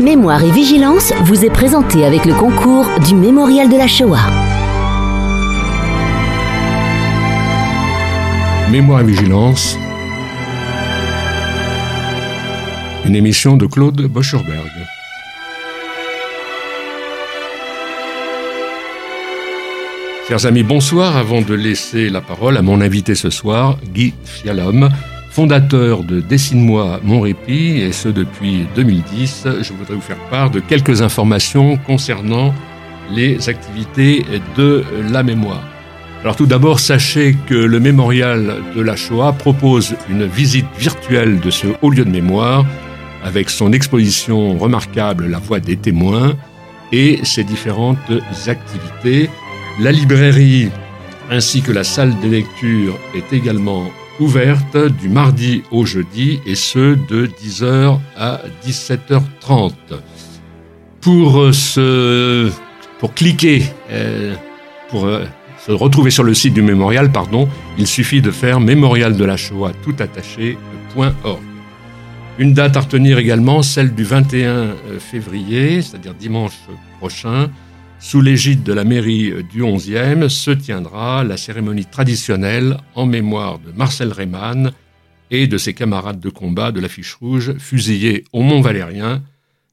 Mémoire et vigilance vous est présenté avec le concours du Mémorial de la Shoah. Mémoire et vigilance. Une émission de Claude Boscherberg. Chers amis, bonsoir. Avant de laisser la parole à mon invité ce soir, Guy Fialom, fondateur de Dessine-moi mon répit, et ce depuis 2010, je voudrais vous faire part de quelques informations concernant les activités de la mémoire. Alors tout d'abord, sachez que le mémorial de la Shoah propose une visite virtuelle de ce haut lieu de mémoire avec son exposition remarquable La Voix des témoins et ses différentes activités. La librairie ainsi que la salle de lecture est également ouverte du mardi au jeudi et ce de 10h à 17h30. Pour, ce, pour cliquer, euh, pour euh, se retrouver sur le site du mémorial, pardon, il suffit de faire mémorial de la Shoah tout attaché.org. Une date à retenir également, celle du 21 euh, février, c'est-à-dire dimanche prochain, sous l'égide de la mairie du 11e, se tiendra la cérémonie traditionnelle en mémoire de Marcel Reymann et de ses camarades de combat de l'affiche rouge fusillés au Mont Valérien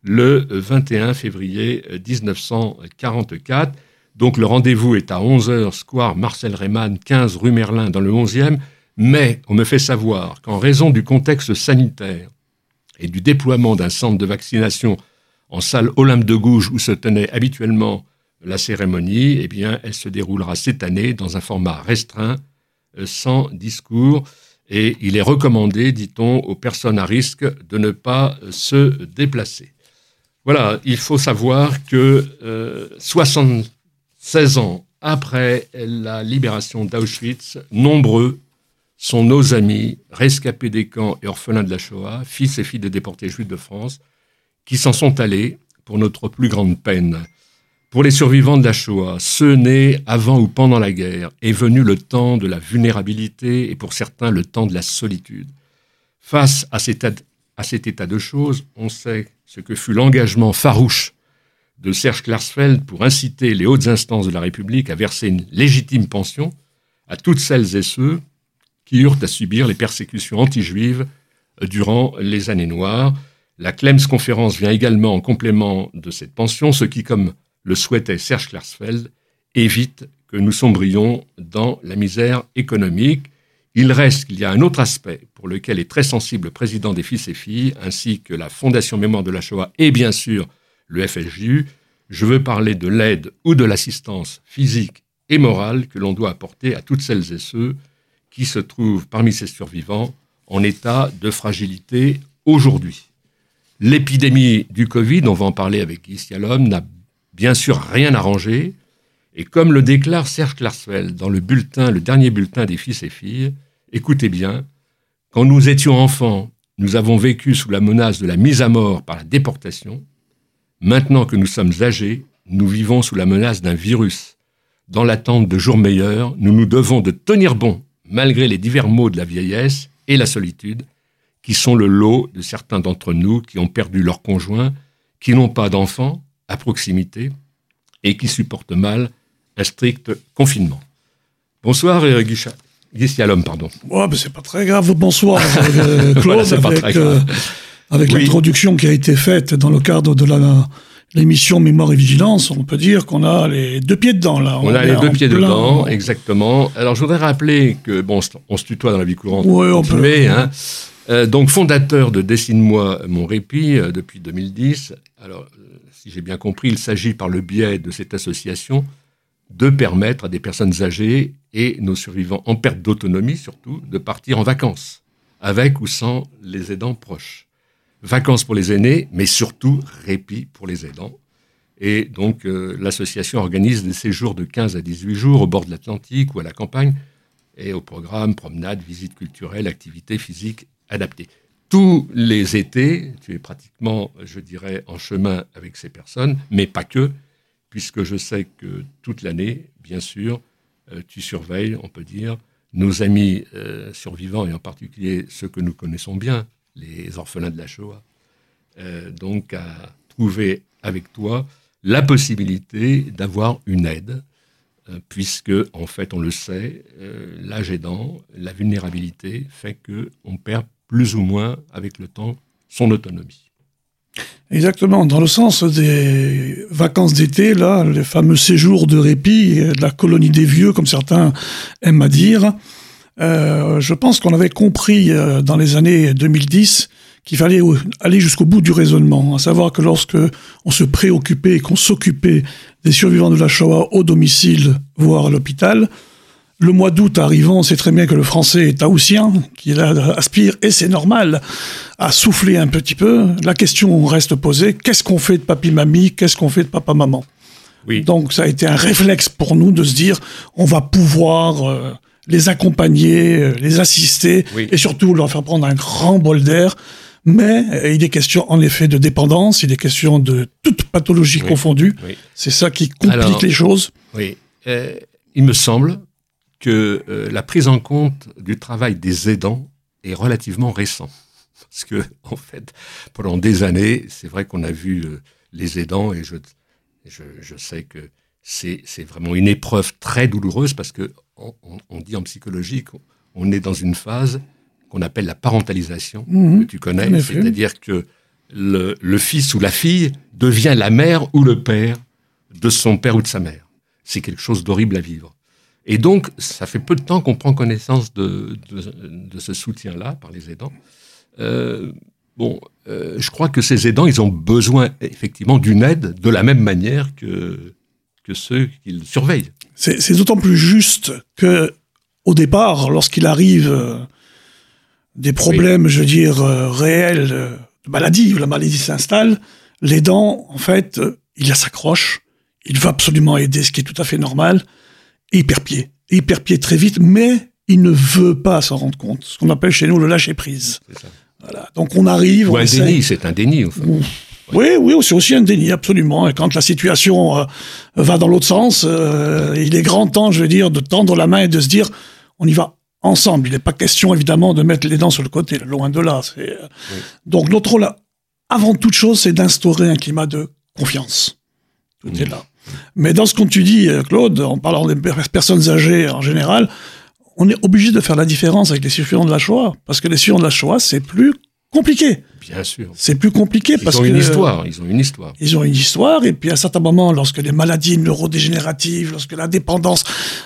le 21 février 1944. Donc le rendez-vous est à 11h, square Marcel Reymann, 15 rue Merlin dans le 11e, mais on me fait savoir qu'en raison du contexte sanitaire et du déploiement d'un centre de vaccination en salle Olympe de Gouges où se tenait habituellement la cérémonie, eh bien, elle se déroulera cette année dans un format restreint, euh, sans discours, et il est recommandé, dit-on, aux personnes à risque de ne pas euh, se déplacer. Voilà, il faut savoir que 76 euh, ans après la libération d'Auschwitz, nombreux sont nos amis, rescapés des camps et orphelins de la Shoah, fils et filles des déportés juifs de France, qui s'en sont allés pour notre plus grande peine. Pour les survivants de la Shoah, ceux nés avant ou pendant la guerre, est venu le temps de la vulnérabilité et pour certains le temps de la solitude. Face à cet, état de choses, on sait ce que fut l'engagement farouche de Serge Klarsfeld pour inciter les hautes instances de la République à verser une légitime pension à toutes celles et ceux qui eurent à subir les persécutions anti-juives durant les années noires. La Clems conférence vient également en complément de cette pension, ce qui, comme le souhaitait Serge Klarsfeld, évite que nous sombrions dans la misère économique. Il reste qu'il y a un autre aspect pour lequel est très sensible le président des fils et filles, ainsi que la Fondation Mémoire de la Shoah et bien sûr le FSJU. Je veux parler de l'aide ou de l'assistance physique et morale que l'on doit apporter à toutes celles et ceux qui se trouvent parmi ces survivants en état de fragilité aujourd'hui. L'épidémie du Covid, on va en parler avec Guy n'a bien sûr rien arrangé, et comme le déclare Serge Klarsfeld dans le bulletin, le dernier bulletin des fils et filles, écoutez bien, quand nous étions enfants, nous avons vécu sous la menace de la mise à mort par la déportation. Maintenant que nous sommes âgés, nous vivons sous la menace d'un virus. Dans l'attente de jours meilleurs, nous nous devons de tenir bon, malgré les divers maux de la vieillesse et la solitude, qui sont le lot de certains d'entre nous qui ont perdu leur conjoint, qui n'ont pas d'enfants à proximité et qui supportent mal un strict confinement. Bonsoir, euh, Guy, pardon. Ouais, mais c'est pas très grave. Bonsoir, euh, Claude, avec, euh, avec l'introduction qui a été faite dans le cadre de la l'émission Mémoire et Vigilance, on peut dire qu'on a les deux pieds dedans, là. On, a les deux pieds dedans, exactement. Alors, je voudrais rappeler que, bon, on se tutoie dans la vie courante. Oui, on peut. Hein. donc, fondateur de Dessine-moi mon répit depuis 2010. Alors, si j'ai bien compris, il s'agit par le biais de cette association de permettre à des personnes âgées et nos survivants en perte d'autonomie surtout de partir en vacances, avec ou sans les aidants proches. Vacances pour les aînés, mais surtout répit pour les aidants. Et donc euh, l'association organise des séjours de 15 à 18 jours au bord de l'Atlantique ou à la campagne, et au programme promenade, visites culturelles, activités physiques adaptées tous les étés, tu es pratiquement, je dirais, en chemin avec ces personnes, mais pas que, puisque je sais que toute l'année, bien sûr, euh, tu surveilles, on peut dire, nos amis euh, survivants, et en particulier ceux que nous connaissons bien, les orphelins de la Shoah. Euh, donc à trouver avec toi la possibilité d'avoir une aide, puisque, en fait, on le sait, l'âge aidant, la vulnérabilité fait qu'on perd plus ou moins, avec le temps, son autonomie. Exactement, dans le sens des vacances d'été, là, les fameux séjours de répit, de la colonie des vieux, comme certains aiment à dire, euh, je pense qu'on avait compris euh, dans les années 2010 qu'il fallait aller jusqu'au bout du raisonnement, à savoir que lorsque on se préoccupait et qu'on s'occupait des survivants de la Shoah au domicile, voire à l'hôpital, le mois d'août arrivant, on sait très bien que le français est haussien, qu'il aspire, et c'est normal, à souffler un petit peu. La question reste posée, qu'est-ce qu'on fait de papy-mamie, qu'est-ce qu'on fait de papa-maman? Oui. Donc ça a été un réflexe pour nous de se dire, on va pouvoir euh, les accompagner, euh, les assister, et surtout leur faire prendre un grand bol d'air. Mais euh, il est question en effet de dépendance, il est question de toute pathologie confondue. C'est ça qui complique les choses. Oui, il me semble que euh, la prise en compte du travail des aidants est relativement récent. Parce que, en fait, pendant des années, c'est vrai qu'on a vu euh, les aidants, et je, je, sais que c'est vraiment une épreuve très douloureuse, parce que on, dit en psychologie qu'on est dans une phase qu'on appelle la parentalisation, mmh. que tu connais, c'est-à-dire que le, le fils ou la fille devient la mère ou le père de son père ou de sa mère. C'est quelque chose d'horrible à vivre. Et donc, ça fait peu de temps qu'on prend connaissance de, de, ce soutien-là par les aidants. Euh, bon, euh, je crois que ces aidants, ils ont besoin effectivement d'une aide de la même manière que, que ceux qu'ils surveillent. C'est d'autant plus juste que, au départ, lorsqu'il arrive euh, des problèmes, je veux dire, réels de maladie, où la maladie s'installe, l'aidant, en fait, il s'accroche, il veut absolument aider, ce qui est tout à fait normal hyper pied, hyper pied très vite, mais il ne veut pas s'en rendre compte. Ce qu'on appelle chez nous le lâcher prise. Voilà. Donc on arrive. Ou un déni, c'est un déni. Oui, oui, c'est aussi un déni, absolument. Et quand la situation euh, va dans l'autre sens, euh, il est grand temps, je veux dire, de tendre la main et de se dire, on y va ensemble. Il n'est pas question, évidemment, de mettre les dents sur le côté, loin de là. Euh, donc notre rôle, avant toute chose, c'est d'instaurer un climat de confiance. Tout est mmh. là. Mais dans ce qu'on tu dis, euh, Claude, en parlant des personnes âgées en général, on est obligé de faire la différence avec les survivants de la Shoah, parce que les survivants de la Shoah, c'est plus compliqué. Bien sûr. C'est plus compliqué parce que. Ils ont une histoire. Ils ont une histoire. Ils ont une histoire. Et puis à un certain moment, lorsque les maladies neurodégénératives, lorsque la dépendance,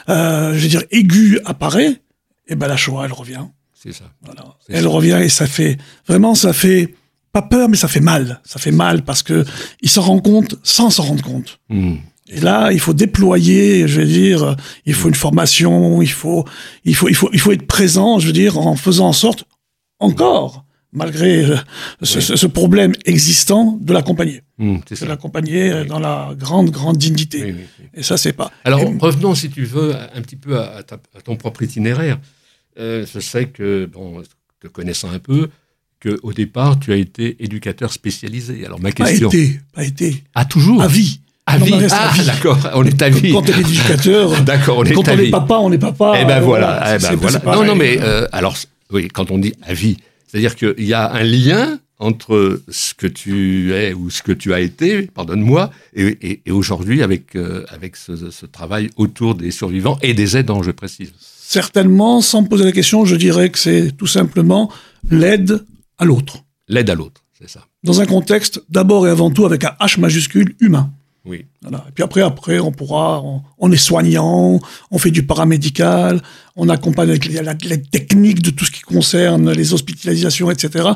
euh, je veux dire, aiguë apparaît, eh ben la Shoah, elle revient. C'est ça. Voilà. Elle revient et ça fait vraiment, ça fait pas peur, mais ça fait mal. Ça fait mal parce que il s'en rend compte sans s'en rendre compte. Hmm. Et là, il faut déployer, je veux dire, il faut une formation, il faut, il faut, il faut, il faut être présent, je veux dire, en faisant en sorte, encore, malgré euh, ce, problème existant, de l'accompagner. Hmm, de l'accompagner dans la grande, grande dignité. Et ça, c'est pas. Alors, revenons, si tu veux, un petit peu à, ton propre itinéraire. Euh, je sais que, bon, te connaissant un peu, qu'au départ, tu as été éducateur spécialisé. Alors, ma question. Pas été, pas été. Ah, toujours À vie. À vie. Ah, d'accord, on est à vie. Quand on est éducateur. d'accord, on est Quand on est papa, on est papa. Eh ben voilà. Eh ben voilà. Non, non, mais euh, alors, oui, quand on dit à vie, c'est-à-dire qu'il y a un lien entre ce que tu es ou ce que tu as été, pardonne-moi, et, et, aujourd'hui avec, euh, avec ce, ce, travail autour des survivants et des aidants, je précise. Certainement, sans me poser la question, je dirais que c'est tout simplement l'aide à l'autre. L'aide à l'autre, c'est ça. Dans un contexte d'abord et avant tout avec un H majuscule humain. Oui. Voilà. Et puis après, après, on pourra, on, est soignant, on fait du paramédical, on accompagne avec les, techniques de tout ce qui concerne les hospitalisations, etc.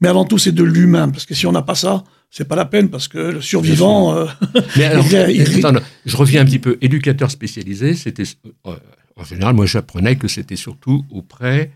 Mais avant tout, c'est de l'humain, parce que si on n'a pas ça, c'est pas la peine, parce que le survivant. Euh, Mais alors, je reviens un petit peu. Éducateur spécialisé, c'était euh, en général, moi, j'apprenais que c'était surtout auprès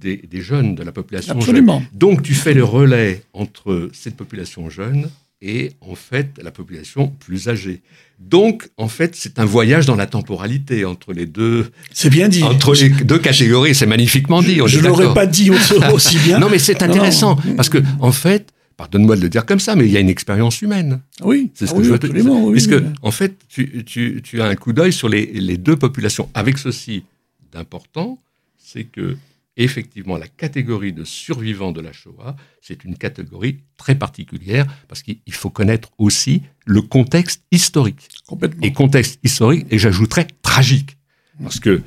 des, jeunes de la population. Absolument. Donc, tu fais le relais entre cette population jeune et en fait la population plus âgée. Donc, en fait, c'est un voyage dans la temporalité entre les deux. C'est bien dit. Entre les deux catégories, c'est magnifiquement dit. je ne l'aurais pas dit aussi bien. non, mais c'est intéressant parce que, en fait, pardonne-moi de le dire comme ça, mais il y a une expérience humaine. Oui, c'est ce que je veux te dire. Puisque, en fait, tu, tu, tu, as un coup d'œil sur les, les, deux populations. Avec ceci d'important, c'est que effectivement, la catégorie de survivants de la Shoah, c'est une catégorie très particulière parce qu'il faut connaître aussi le contexte historique. Complètement. Et contexte historique, et j'ajouterais tragique. Parce que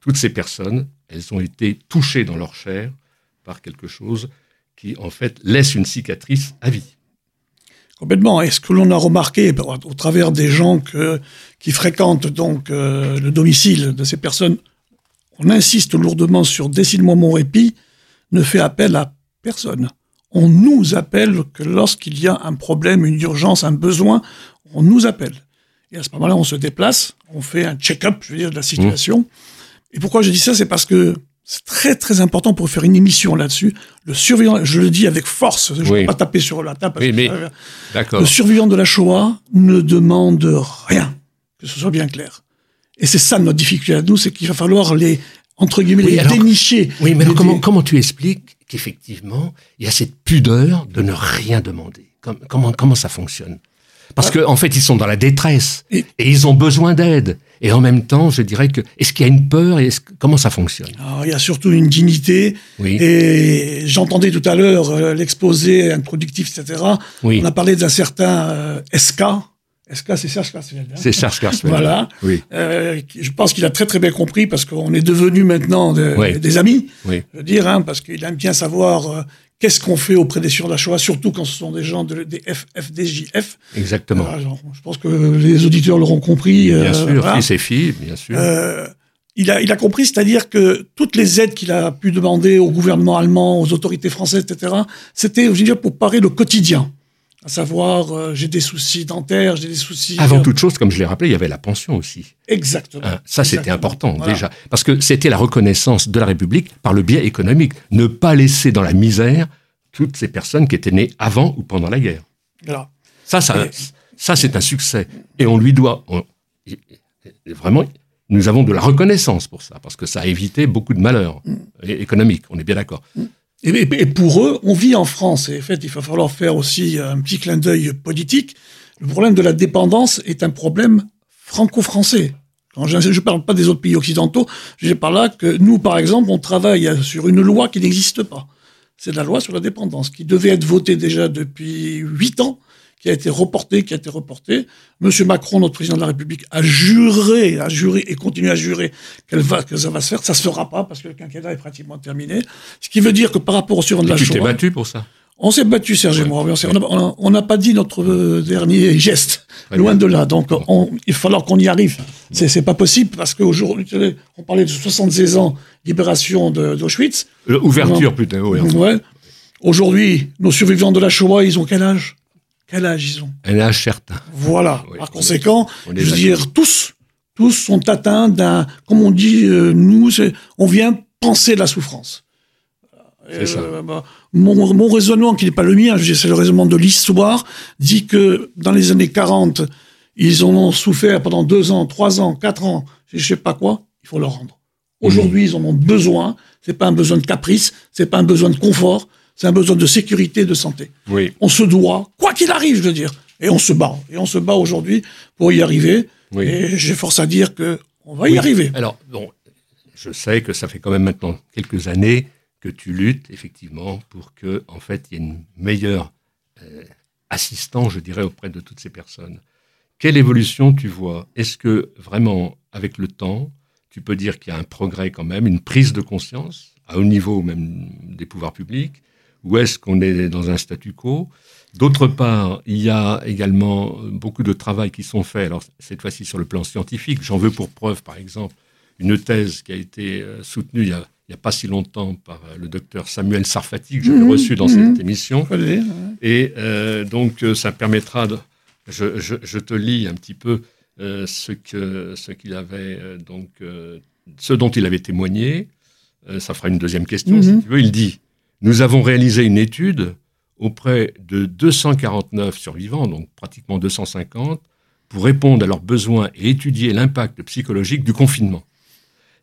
toutes ces personnes, elles ont été touchées dans leur chair par quelque chose qui, en fait, laisse une cicatrice à vie. Complètement. Et ce que l'on a remarqué au travers des gens que, qui fréquentent donc euh, le domicile de ces personnes, on insiste lourdement sur Décide-moi mon répit, ne fait appel à personne. On nous appelle que lorsqu'il y a un problème, une urgence, un besoin, on nous appelle. Et à ce moment-là, on se déplace, on fait un check-up, je veux dire, de la situation. Et pourquoi je dis ça C'est parce que c'est très très important pour faire une émission là-dessus. Le survivant, je le dis avec force, je ne vais pas taper sur la table. Oui, mais, le survivant de la Shoah ne demande rien, que ce soit bien clair. Et c'est ça notre difficulté à nous, c'est qu'il va falloir les entre guillemets les dénicher. Oui, mais comment, comment tu expliques qu'effectivement il y a cette pudeur de ne rien demander? Comment comment ça fonctionne? Parce qu'en en fait, ils sont dans la détresse et, ils ont besoin d'aide. Et en même temps, je dirais que est-ce qu'il y a une peur et comment ça fonctionne? Alors, Il y a surtout une dignité. Oui. Et j'entendais tout à l'heure euh, l'exposé introductif, etc. Oui. On a parlé d'un certain euh, SK. C'est Serge Klarsfeld. Hein c'est Serge Klarsfeld. voilà. Oui. Euh, je pense qu'il a très très bien compris parce qu'on est devenus maintenant des amis. Oui. Je veux dire, hein, parce qu'il aime bien savoir euh, Qu'est-ce qu'on fait auprès des sur la Shoah, surtout quand ce sont des gens de, des FFDJF Exactement. je pense que les auditeurs l'auront compris. Bien euh, sûr, fils et filles, bien sûr. Euh, il, a, il a compris, c'est-à-dire que toutes les aides qu'il a pu demander au gouvernement allemand, aux autorités françaises, etc., c'était, je veux dire, pour parer le quotidien à savoir euh, j'ai des soucis dentaires, j'ai des soucis. Avant toute chose, comme je l'ai rappelé, il y avait la pension aussi. Exactement. Hein, ça, c'était important déjà, parce que c'était la reconnaissance de la République par le biais économique. Ne pas laisser dans la misère toutes ces personnes qui étaient nées avant ou pendant la guerre. Voilà. Ça, ça, ça c'est un succès, et on lui doit vraiment. Nous avons de la reconnaissance pour ça, parce que ça a évité beaucoup de malheurs mm. économiques. On est bien d'accord. Mm. Et, pour eux, on vit en France. Et en fait, il va falloir faire aussi un petit clin d'œil politique. Le problème de la dépendance est un problème franco-français. Je ne parle pas des autres pays occidentaux, je parle là que nous, par exemple, on travaille sur une loi qui n'existe pas. C'est la loi sur la dépendance, qui devait être votée déjà depuis huit ans, qui a été reporté, qui a été reporté. Monsieur Macron, notre président de la République, a juré, a juré et continue à jurer qu'elle va, que ça va se faire. Ça se fera pas parce que le quinquennat est pratiquement terminé. Ce qui veut dire que par rapport au survivants de la tu t'es battu pour ça on s'est battu, Serge et moi. On n'a pas dit notre euh, dernier geste, loin de là. Donc, il va falloir qu'on y arrive. C'est, c'est pas possible parce qu'aujourd'hui, on parlait de 76 ans, libération d'Auschwitz. Ouverture plutôt, oui. Ouais. Aujourd'hui, nos survivants de la Shoah, ils ont quel âge? Quel âge ils ont? Un âge certain. Voilà. Par conséquent, je veux dire, tous, tous sont atteints d'un, comme on dit, euh, nous, on vient penser la souffrance. C'est ça. Euh, bah, mon, mon, raisonnement, qui n'est pas le mien, c'est le raisonnement de l'histoire, dit que dans les années 40, ils en ont souffert pendant deux ans, trois ans, quatre ans, je sais pas quoi, il faut leur rendre. Aujourd'hui, ils en ont besoin. C'est pas un besoin de caprice, c'est pas un besoin de confort, c'est un besoin de sécurité, de santé. Oui. On se doit, quoi qu'il arrive, je veux dire, et on se bat. Et on se bat aujourd'hui pour y arriver. Oui. Et j'ai force à dire que on va y arriver. Alors, bon, je sais que ça fait quand même maintenant quelques années que tu luttes effectivement pour que, en fait, il y ait une meilleure euh, assistance, je dirais, auprès de toutes ces personnes. Quelle évolution tu vois? Est-ce que vraiment, avec le temps, tu peux dire qu'il y a un progrès quand même, une prise de conscience, à haut niveau même des pouvoirs publics ou est-ce qu'on est dans un statu quo D'autre part, il y a également beaucoup de travail qui sont faits, alors cette fois-ci sur le plan scientifique. J'en veux pour preuve, par exemple, une thèse qui a été euh, soutenue il n'y a, pas si longtemps par euh, le docteur Samuel Sarfati, que j'avais mmh, reçu dans cette mmh. émission. Et euh, donc, ça permettra de. Je, te lis un petit peu ce que ce qu'il avait donc ce dont il avait témoigné. ça fera une deuxième question mmh. si tu veux. Il dit nous avons réalisé une étude auprès de 249 survivants, donc pratiquement 250, pour répondre à leurs besoins et étudier l'impact psychologique du confinement.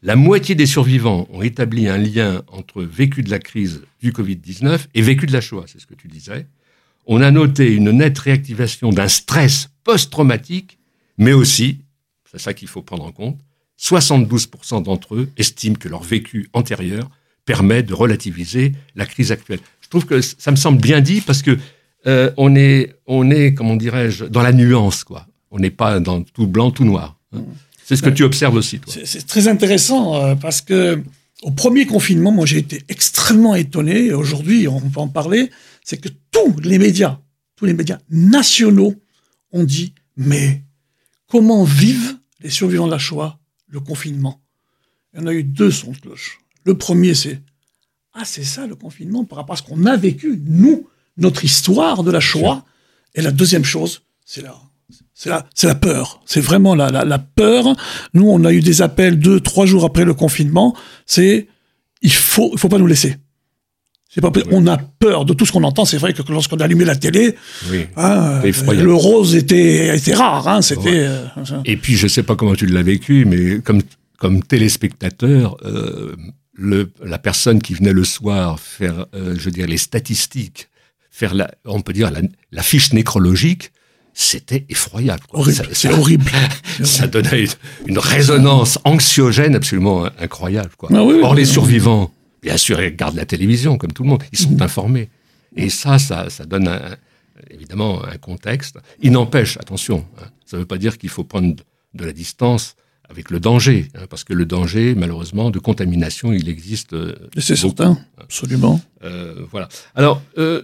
La moitié des survivants ont établi un lien entre vécu de la crise du Covid-19 et vécu de la Shoah, c'est ce que tu disais. On a noté une nette réactivation d'un stress post-traumatique, mais aussi, c'est ça qu'il faut prendre en compte, 72% d'entre eux estiment que leur vécu antérieur permet de relativiser la crise actuelle. Je trouve que ça me semble bien dit parce que euh, on est, on est, comment dirais-je, dans la nuance, quoi. On n'est pas dans tout blanc, tout noir. Hein. C'est ce que tu observes aussi, toi. C'est très intéressant euh, parce que au premier confinement, moi j'ai été extrêmement étonné. Aujourd'hui, on peut en parler. C'est que tous les médias, tous les médias nationaux ont dit mais comment vivent les survivants de la Shoah le confinement? Il y en a eu deux sons de cloche. Le premier, c'est ah c'est ça le confinement par rapport à ce qu'on a vécu nous notre histoire de la Shoah. Et la deuxième chose, c'est la, c'est la, c'est la peur. C'est vraiment la, la, la, peur. Nous, on a eu des appels deux, trois jours après le confinement. C'est, il faut, il faut pas nous laisser. C'est pas, on a peur de tout ce qu'on entend. C'est vrai que lorsqu'on a allumé la télé, Oui. hein, le rose était, était rare. Hein, c'était. euh, Et puis, je sais pas comment tu l'as vécu, mais comme, comme téléspectateur, euh, le, la personne qui venait le soir faire, euh, je veux dire, les statistiques, faire la, on peut dire la, la fiche nécrologique, c'était effroyable. quoi. horrible. Ça- C'est horrible. Ça donnait une, une résonance anxiogène absolument incroyable. Quoi. Ah oui, Or, oui, les oui. survivants, bien sûr, ils regardent la télévision, comme tout le monde. Ils sont informés. Et ça, ça, ça donne un- évidemment un contexte. Il n'empêche, attention, hein, ça ne veut pas dire qu'il faut prendre de la distance avec le danger, hein, parce que le danger, malheureusement, de contamination, il existe. euh, C'est certain. Absolument. Euh, voilà. Alors, euh,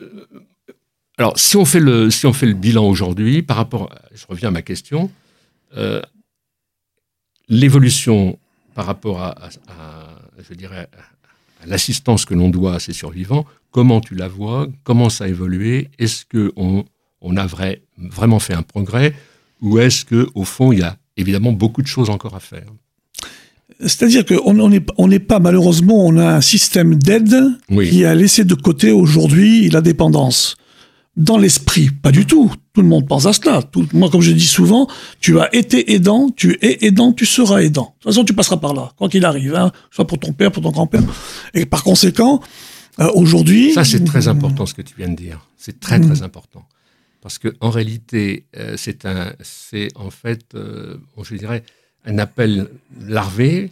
alors si on fait le si on fait le bilan aujourd'hui par rapport, à- je reviens à ma question, euh, l'évolution par rapport à, à- à- je dirais à, l'assistance que l'on doit à ces survivants, comment tu la vois, comment ça a évolué, est-ce que on, on a vrai, vraiment fait un progrès ou est-ce que au fond il y a évidemment beaucoup de choses encore à faire C'est-à-dire qu'on on n'est on pas, malheureusement, on a un système d'aide Oui. qui a laissé de côté aujourd'hui la dépendance. Dans l'esprit, pas du tout. Tout le monde pense à cela. Tout- moi, comme je dis souvent, tu as été aidant, tu es aidant, tu seras aidant. De toute façon, tu passeras par là, quoi qu'il arrive, hein, soit pour ton père, pour ton grand-père. Et par conséquent, euh, aujourd'hui... Ça, c'est très important ce que tu viens de dire. C'est très, très important. Parce que en réalité, euh, c'est un, c'est en fait, euh, je dirais, un appel larvé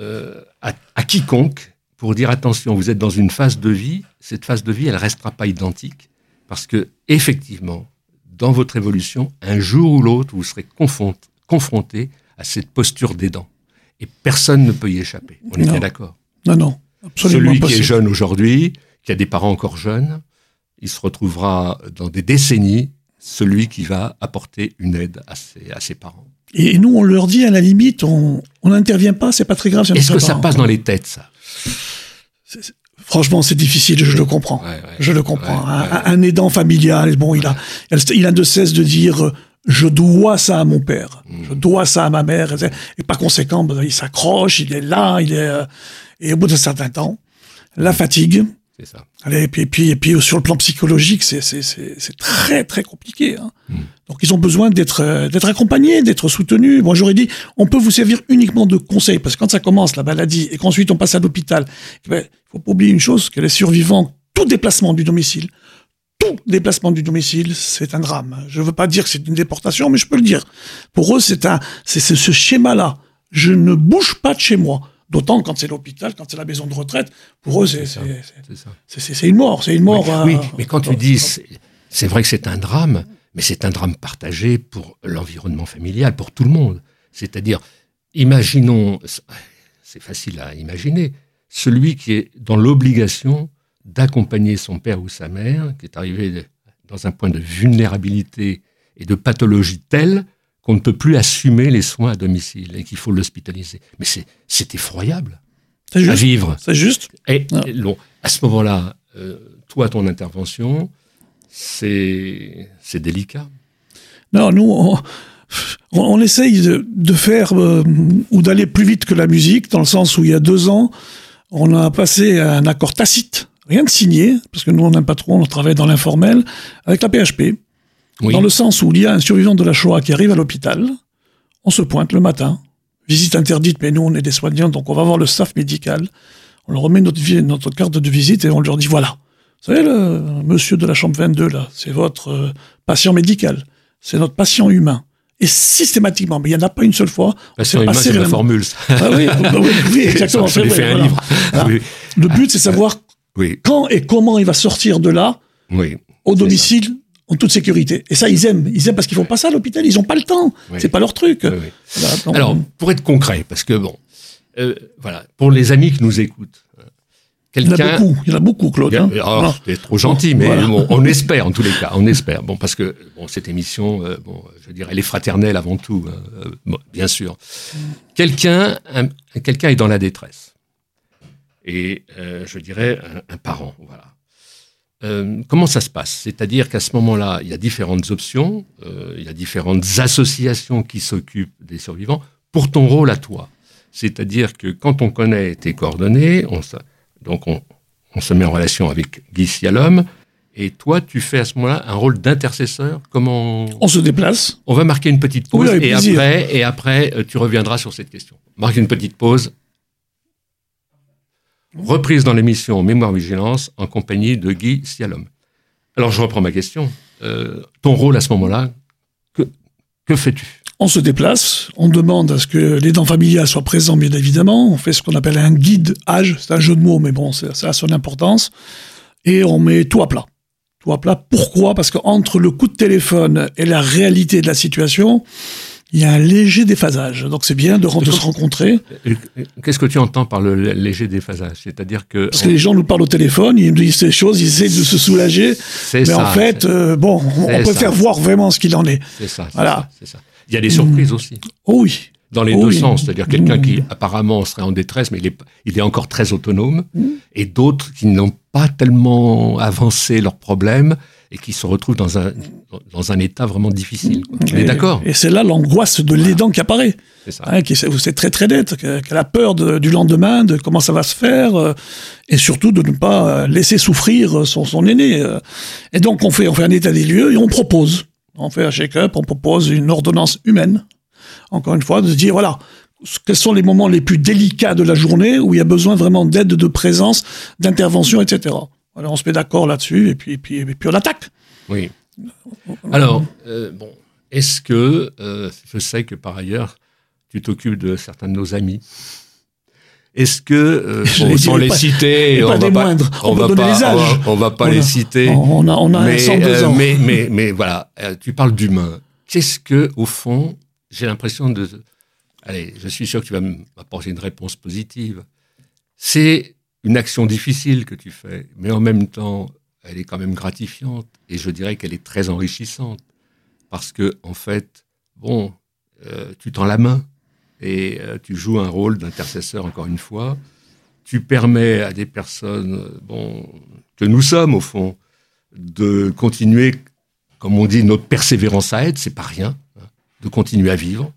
euh, à, à quiconque pour dire attention, vous êtes dans une phase de vie. Cette phase de vie, elle restera pas identique parce que effectivement, dans votre évolution, un jour ou l'autre, vous serez confront- confronté à cette posture d'aidant. Et personne ne peut y échapper. On est Non. bien d'accord. Non, non, absolument Celui pas. qui est jeune aujourd'hui, qui a des parents encore jeunes, il se retrouvera dans des décennies celui qui va apporter une aide à ses, à ses parents. Et nous, on leur dit, à la limite, on n'intervient pas, c'est pas très grave. Est-ce que ça passe dans les têtes, ça? Franchement, c'est difficile, je le comprends. Ouais, ouais. Je le comprends. Ouais, un, aidant familial, bon, il a, il a de cesse de dire, euh, je dois ça à mon père, Mm. je dois ça à ma mère, et, par conséquent, ben, il s'accroche, il est là, il est, euh, et au bout d'un certain temps, la fatigue. C'est ça. Allez, et puis, et puis, et puis sur le plan psychologique, c'est, c'est, c'est, c'est très, très compliqué. Hein. Mm. Donc, ils ont besoin d'être, euh, d'être accompagnés, d'être soutenus. Moi, j'aurais dit, on peut vous servir uniquement de conseils, parce que quand ça commence, la maladie, et qu'ensuite on passe à l'hôpital, il ben, faut pas oublier une chose, que les survivants, tout déplacement du domicile, tout déplacement du domicile, c'est un drame. Je veux pas dire que c'est une déportation, mais je peux le dire. Pour eux, c'est un, c'est ce schéma-là. Je ne bouge pas de chez moi. D'autant quand c'est l'hôpital, quand c'est la maison de retraite, pour eux, c'est, une mort, c'est une mort. oui, oui, mais quand tu dis, c'est vrai que c'est un drame, mais c'est un drame partagé pour l'environnement familial, pour tout le monde. C'est-à-dire, imaginons, c'est facile à imaginer, celui qui est dans l'obligation d'accompagner son père ou sa mère, qui est arrivé dans un point de vulnérabilité et de pathologie telle qu'on ne peut plus assumer les soins à domicile et qu'il faut l'hospitaliser. Mais c'est- effroyable à juste. vivre. C'est juste. Et, Ah. et bon, à ce moment-là, euh, toi, ton intervention, c'est délicat. Non, nous, on, on, on essaye de, de faire euh, ou d'aller plus vite que la musique, dans le sens où il y a deux ans, on a passé un accord tacite, rien de signé, parce que nous, on n'aime pas trop, on travaille dans l'informel, avec la PHP, Oui. dans le sens où il y a un survivant de la Shoah qui arrive à l'hôpital, on se pointe le matin, visite interdite, mais nous, on est des soignants, donc on va voir le staff médical, on leur remet notre, carte de visite et on leur dit, voilà, vous savez, le monsieur de la chambre 22, là, c'est votre euh, patient médical, c'est notre patient humain. Et systématiquement, mais il n'y en a pas une seule fois. C'est la formule. Ah oui, oui, oui, exactement. Ça, fait un livre. Oui. Le but, c'est savoir quand et comment il va sortir de là, au domicile, en toute sécurité. Et ça, ils aiment. Ils aiment parce qu'ils font pas ça à l'hôpital. Ils n'ont pas le temps. C'est pas leur truc. Alors, pour être concret, parce que bon, euh, voilà, pour les amis qui nous écoutent, il y en a beaucoup, il y en a beaucoup, Claude. Hein. Oh, trop gentil, mais on espère en tous les cas, on espère. Bon, parce que bon, cette émission, euh, bon, je dirais, elle est fraternelle avant tout, hein, euh, bien sûr. Quelqu'un, quelqu'un est dans la détresse, et euh, je dirais un, parent, voilà. Comment ça se passe? C'est-à-dire qu'à ce moment-là, il y a différentes options, il y a différentes associations qui s'occupent des survivants pour ton rôle à toi. C'est-à-dire que quand on connaît tes coordonnées, on, donc on, se met en relation avec Guy Sialom. Et toi, tu fais à ce moment-là un rôle d'intercesseur. Comment on se déplace On va marquer une petite pause et après, et après, euh, tu reviendras sur cette question. Marque une petite pause. Reprise dans l'émission Mémoire Vigilance en compagnie de Guy Sialom. Alors je reprends ma question. Euh, ton rôle à ce moment-là, que fais-tu? On se déplace, on demande à ce que les dents familiales soient présents, bien évidemment. On fait ce qu'on appelle un guide âge. C'est un jeu de mots, mais bon, ça a son importance. Et on met tout à plat. Tout à plat. Pourquoi? Parce qu'entre le coup de téléphone et la réalité de la situation, il y a un léger déphasage. Donc c'est bien de, se rencontrer. Qu'est-ce que tu entends par le léger déphasage? C'est-à-dire que... Parce que les gens nous parlent au téléphone, ils nous disent ces choses, ils essaient de se soulager. Mais en fait, euh, bon, on préfère voir vraiment ce qu'il en est. C'est ça. Voilà. C'est ça. Il y a des surprises aussi. Oh oui. Dans les deux sens, c'est-à-dire quelqu'un qui apparemment serait en détresse, mais il est, il est encore très autonome, et d'autres qui n'ont pas tellement avancé leurs problèmes et qui se retrouvent dans un, dans un état vraiment difficile. On est d'accord? Et c'est là l'angoisse de l'aidant qui apparaît. C'est ça. Hein, c'est très très net, qu'elle a peur du lendemain, de comment ça va se faire, euh, et surtout de ne pas laisser souffrir son, son aîné. Euh. Et donc on fait, on fait un état des lieux et on propose on fait un check-up, on propose une ordonnance humaine, encore une fois, de se dire, voilà, quels sont les moments les plus délicats de la journée où il y a besoin vraiment d'aide, de présence, d'intervention, etc. Alors on se met d'accord là-dessus et puis, puis, puis on attaque. Oui. Alors, euh, bon, est-ce que, euh, je sais que par ailleurs, tu t'occupes de certains de nos amis est-ce que, euh, sans les citer, on, va pas, on, va pas, on, va, pas les citer. On a, on a mais, euh, mais, mais, mais, voilà, tu parles d'humain. Qu'est-ce que, au fond, j'ai l'impression de. Allez, je suis sûr que tu vas m'apporter une réponse positive. C'est une action difficile que tu fais, mais en même temps, elle est quand même gratifiante et je dirais qu'elle est très enrichissante parce que, en fait, bon, tu tends la main et euh, tu joues un rôle d'intercesseur encore une fois. Tu permets à des personnes, euh, bon, que nous sommes au fond, de continuer, comme on dit, notre persévérance à être, c'est pas rien, hein, de continuer à vivre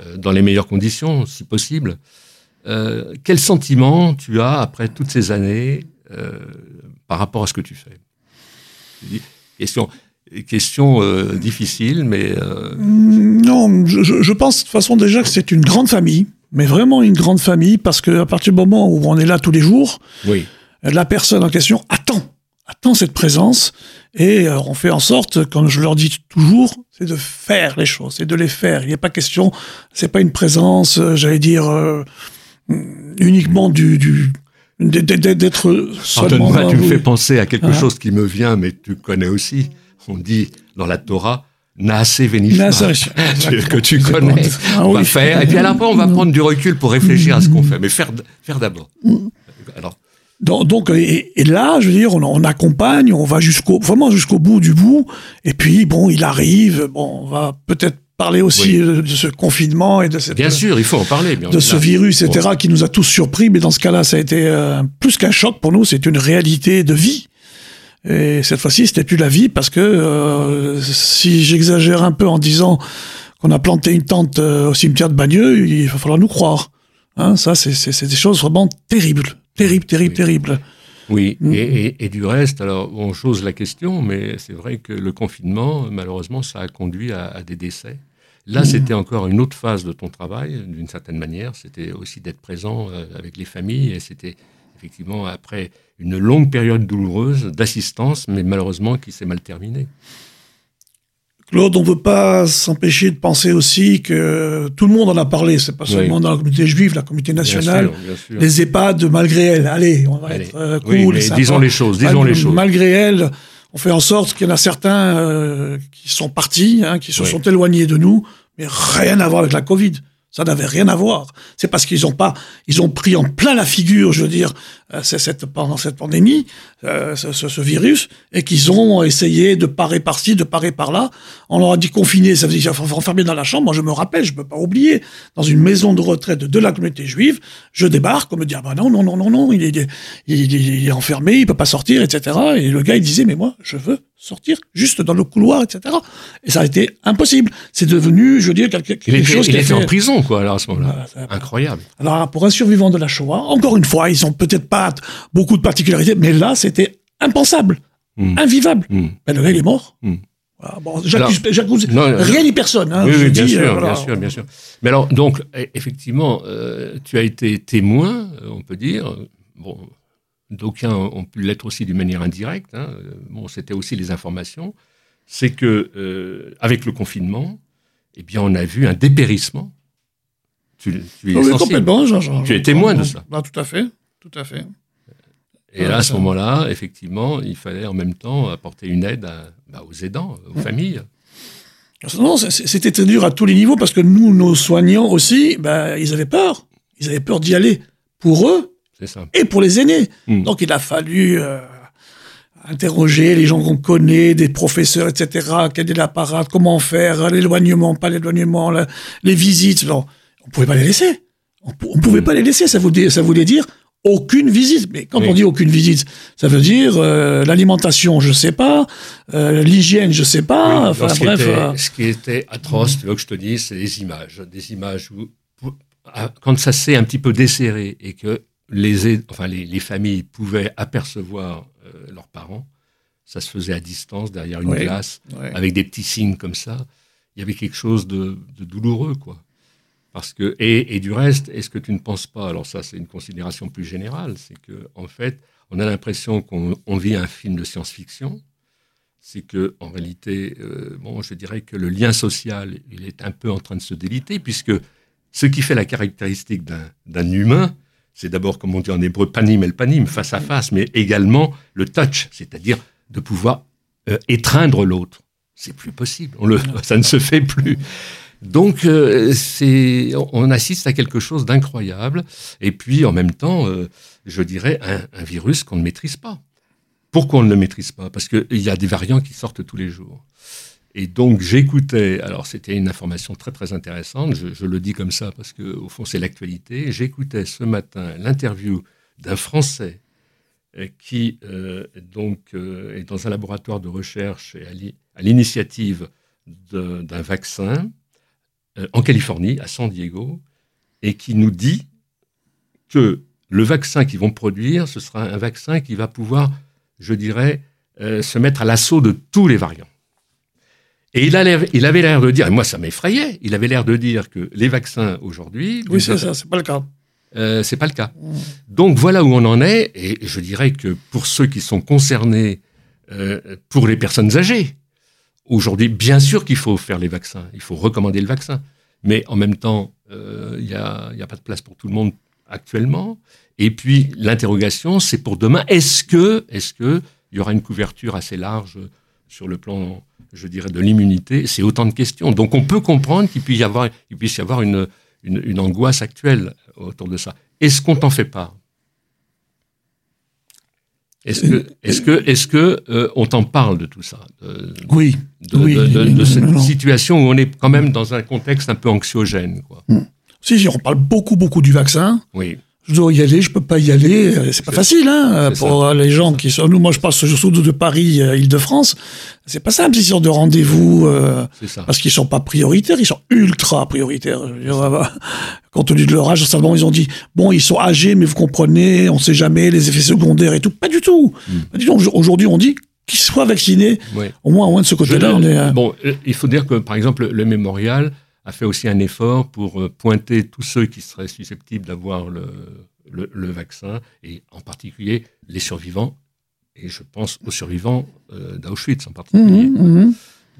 euh, dans les meilleures conditions, si possible. Quel sentiment tu as après toutes ces années par rapport à ce que tu fais? Question question euh, difficile, mais... Euh, non, je, pense de toute façon déjà que c'est une grande famille, mais vraiment une grande famille, parce qu'à partir du moment où on est là tous les jours, oui. la personne en question attend, attend cette présence, et euh, on fait en sorte, comme je leur dis toujours, c'est de faire les choses, c'est de les faire. Il n'y a pas question, c'est pas une présence, j'allais dire, uniquement du, du d'être seulement... Pardonne-moi, tu me fais penser à quelque hein chose qui me vient, mais tu connais aussi. On dit dans la Torah, Naase Venishma, que tu connais. Ah on va faire, et puis à la fin, on va prendre du recul pour réfléchir à ce qu'on fait, mais faire, faire d'abord. Alors. Donc, et, là, je veux dire, on, accompagne, on va jusqu'au, vraiment jusqu'au bout du bout, et puis, bon, il arrive, bon, on va peut-être parler aussi de ce confinement et de cette, bien sûr il faut en parler de ce virus etc qui nous a tous surpris mais dans ce cas-là ça a été euh, plus qu'un choc pour nous c'est une réalité de vie et cette fois-ci, c'était plus la vie parce que euh, si j'exagère un peu en disant qu'on a planté une tente euh, au cimetière de Bagneux, il va falloir nous croire. Hein, ça, c'est des choses vraiment terribles, terribles, terribles, terribles. Oui, mm. et, et, du reste, alors on chose la question, mais c'est vrai que le confinement, malheureusement, ça a conduit à, à des décès. Là, c'était encore une autre phase de ton travail, d'une certaine manière. C'était aussi d'être présent euh, avec les familles, et c'était effectivement après une longue période douloureuse d'assistance, mais malheureusement qui s'est mal terminée. Claude, on ne peut pas s'empêcher de penser aussi que tout le monde en a parlé. C'est pas seulement dans la communauté juive, la communauté nationale, Bien sûr, bien sûr. les EHPAD, malgré elle. Allez, on va Allez. être euh, Oui, cool. sympa. disons les choses, disons Mal- les choses. Malgré elle, on fait en sorte qu'il y en a certains euh, qui sont partis, hein, qui se Oui. sont éloignés de nous, mais rien à voir avec la Covid. Ça n'avait rien à voir. C'est parce qu'ils ont pas, ils ont pris en plein la figure, je veux dire, cette, pendant cette pandémie, euh, ce, virus, et qu'ils ont essayé de parer par-ci, de parer par-là. On leur a dit confiner, ça veut dire enfermer dans la chambre. Moi, je me rappelle, je peux pas oublier, dans une maison de retraite de la communauté juive, je débarque, on me dit ah bah non non non non non, il est, il, il- est enfermé, il peut pas sortir, etc. Et le gars il disait mais moi je veux sortir juste dans le couloir, etc. Et ça a été impossible. C'est devenu, je veux dire, quelque, quelque Il était, chose il était en fait- prison, quoi, alors, à ce moment-là. Voilà, Incroyable. alors, pour un survivant de la Shoah, encore une fois, ils ont peut-être pas beaucoup de particularités, mais là, c'était impensable, Hmm. invivable. Ben, le gars, il est mort. Hmm. Bon, j'accuse rien ni personne. Hein, oui, je oui, bien dis, sûr, euh, voilà. bien sûr, bien sûr. Mais alors, donc, e- effectivement, euh, tu as été témoin, euh, on peut dire. Bon, d'aucuns ont pu l'être aussi d'une manière indirecte. hein. Bon, c'était aussi les informations. C'est que, euh, avec le confinement, eh bien, on a vu un dépérissement. Tu, es complètement. Tu témoin de ça. Ah, tout à fait, tout à fait. Et là, à ce moment-là, effectivement, il fallait en même temps apporter une aide à- bah, aux aidants, aux familles. Non, c'était très dur à tous les niveaux parce que nous, nos soignants aussi, ben, ils avaient peur. Ils avaient peur d'y aller pour eux ça. et pour les aînés. Hmm. Donc il a fallu euh, interroger les gens qu'on connaît, des professeurs, etc. Quel est l'apparat, comment faire, l'éloignement, pas l'éloignement, la- les visites. Non, on pouvait pas les laisser. On, on pouvait pas les laisser. Ça voulait, ça voulait dire aucune visite. Mais quand Oui. on dit aucune visite, ça veut dire euh, l'alimentation, je sais pas, euh, l'hygiène, je sais pas. Oui, enfin ce, qui bref. était, euh, ce qui était atroce, tu veux que je te dise, c'est les images. Des images où, quand ça s'est un petit peu desserré et que les, enfin, les, les familles pouvaient apercevoir leurs parents, ça se faisait à distance, derrière une Oui. glace, avec des petits signes comme ça. Il y avait quelque chose de, de douloureux, quoi. Parce que, et, et du reste, est-ce que tu ne penses pas, alors ça c'est une considération plus générale, c'est que en fait, on a l'impression qu'on on vit un film de science-fiction, c'est que en réalité, euh, bon, je dirais que le lien social, il est un peu en train de se déliter, puisque ce qui fait la caractéristique d'un d'un humain, c'est d'abord, comme on dit en hébreu, panim el panim, face à face, mais également le touch, c'est-à-dire de pouvoir euh, étreindre l'autre. C'est plus possible, on le, ça ne se fait plus. Donc, euh, on assiste à quelque chose d'incroyable, et puis en même temps, euh, je dirais, un, virus qu'on ne maîtrise pas. Pourquoi on ne le maîtrise pas? Parce qu'il y a des variants qui sortent tous les jours. Et donc j'écoutais, alors c'était une information très très intéressante, je, le dis comme ça parce que au fond c'est l'actualité, j'écoutais ce matin l'interview d'un Français euh, qui donc est dans un laboratoire de recherche à l'i- à l'initiative d'un vaccin euh, en Californie, à San Diego, et qui nous dit que le vaccin qu'ils vont produire, ce sera un vaccin qui va pouvoir, je dirais, euh, se mettre à l'assaut de tous les variants. Et il, a il avait l'air de dire, et moi ça m'effrayait, il avait l'air de dire que les vaccins aujourd'hui, Oui, c'est ça, c'est pas le cas. euh, c'est pas le cas. Donc voilà où on en est, et je dirais que pour ceux qui sont concernés, euh, pour les personnes âgées, aujourd'hui, bien sûr qu'il faut faire les vaccins, il faut recommander le vaccin, mais en même temps, euh, il n'y a, pas de place pour tout le monde actuellement. Et puis l'interrogation, c'est pour demain, est-ce que, est-ce que il y aura une couverture assez large sur le plan, je dirais, de l'immunité? C'est autant de questions. Donc on peut comprendre qu'il puisse y avoir, puisse y avoir une angoisse actuelle autour de ça. Est-ce qu'on t'en fait part? Est-ce que, est-ce que, est-ce que euh, on t'en parle de tout ça, de, Oui. de, Oui, de- de- de non, cette non, non. situation où on est quand même dans un contexte un peu anxiogène, quoi. Si, si, on parle beaucoup, beaucoup du vaccin. Oui, Je dois y aller, je peux pas y aller. euh, C'est pas facile, hein, pour les gens qui sont. Nous, moi, je passe surtout de Paris, euh, Île-de-France. C'est pas simple, ils sont de rendez-vous, euh, parce qu'ils sont pas prioritaires, ils sont ultra prioritaires. Dire, compte tenu de leur âge, seulement ils ont dit, bon, ils sont âgés, mais vous comprenez, on sait jamais les effets secondaires et tout. Pas du tout. Mm. Tout. Aujourd'hui, on dit qu'ils soient vaccinés. Oui. Au moins, au moins de ce côté-là, on est. euh, Bon, il faut dire que, par exemple, le mémorial a fait aussi un effort pour euh, pointer tous ceux qui seraient susceptibles d'avoir le, le, le vaccin, et en particulier les survivants, et je pense aux survivants euh, d'Auschwitz en particulier. mhm, mhm.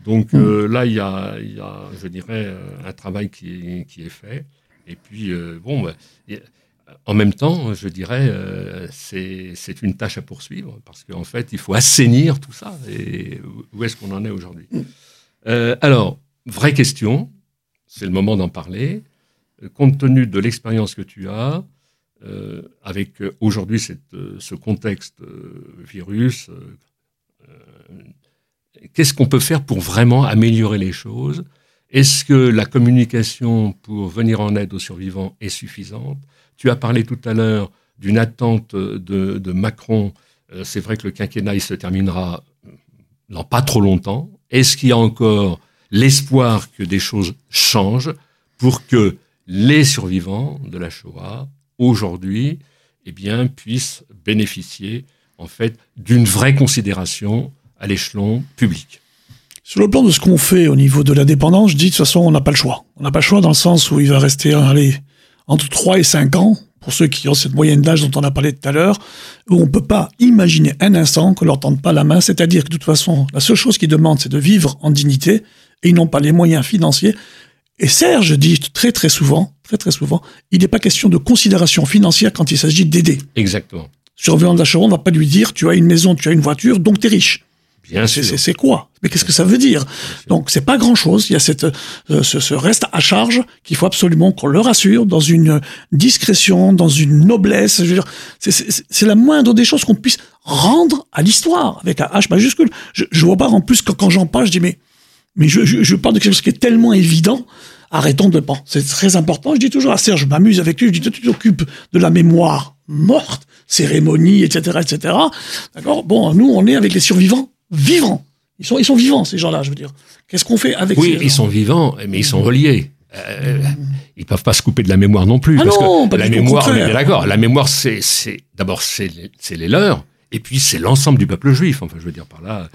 Donc euh, là, il y a, il y a, je dirais, un travail qui est, qui est fait. Et puis, euh, bon, bah, en même temps, je dirais, euh, c'est une tâche à poursuivre parce qu'en fait, il faut assainir tout ça. Et où est-ce qu'on en est aujourd'hui? Alors, vraie question, c'est le moment d'en parler. Euh, Compte tenu de l'expérience que tu as, euh, avec euh, aujourd'hui ce contexte virus, qu'est-ce qu'on peut faire pour vraiment améliorer les choses? Est-ce que la communication pour venir en aide aux survivants est suffisante? Tu as parlé tout à l'heure d'une attente de, Macron. C'est vrai que le quinquennat, se terminera dans pas trop longtemps. Est-ce qu'il y a encore l'espoir que des choses changent pour que les survivants de la Shoah, aujourd'hui, eh bien, puissent bénéficier, en fait, d'une vraie considération à l'échelon public Sur le plan de ce qu'on fait au niveau de la dépendance, je dis de toute façon, on n'a pas le choix. On n'a pas le choix dans le sens où il va rester entre 3 et 5 ans, pour ceux qui ont cette moyenne d'âge dont on a parlé tout à l'heure, où on ne peut pas imaginer un instant qu'on leur tende pas la main. C'est-à-dire que de toute façon, la seule chose qu'ils demandent, c'est de vivre en dignité, et ils n'ont pas les moyens financiers. Et Serge dit très très souvent, très très souvent, il n'est pas question de considération financière quand il s'agit d'aider. Exactement. Surveillant de la Charonne, on ne va pas lui dire, tu as une maison, tu as une voiture, donc tu es riche. Bien C'est- sûr. C'est quoi? Mais qu'est-ce que ça veut dire? Donc c'est pas grand-chose. Il y a cette, euh, ce, ce reste à charge qu'il faut absolument qu'on le rassure dans une discrétion, dans une noblesse. C'est- la moindre des choses qu'on puisse rendre à l'histoire avec un H majuscule. Je, je vois pas en plus quand, quand j'en parle, je dis mais mais je, je, je parle de quelque chose qui est tellement évident. Arrêtons de penser. C'est très important. Je dis toujours à Serge, je m'amuse avec lui. Je dis toi, tu t'occupes de la mémoire morte, cérémonie, etc., etc. D'accord? Bon, nous, on est avec les survivants vivants. Ils sont, ils sont vivants, ces gens-là, je veux dire. Qu'est-ce qu'on fait avec Oui, ces ils gens? sont vivants, mais ils sont reliés. Euh, ils peuvent pas se couper de la mémoire non plus. Ah parce non, que pas la du tout, au mémoire, on est contraire. bien d'accord. La mémoire, c'est, d'abord c'est les, leurs, et puis c'est l'ensemble du peuple juif. Enfin, je veux dire par là, euh,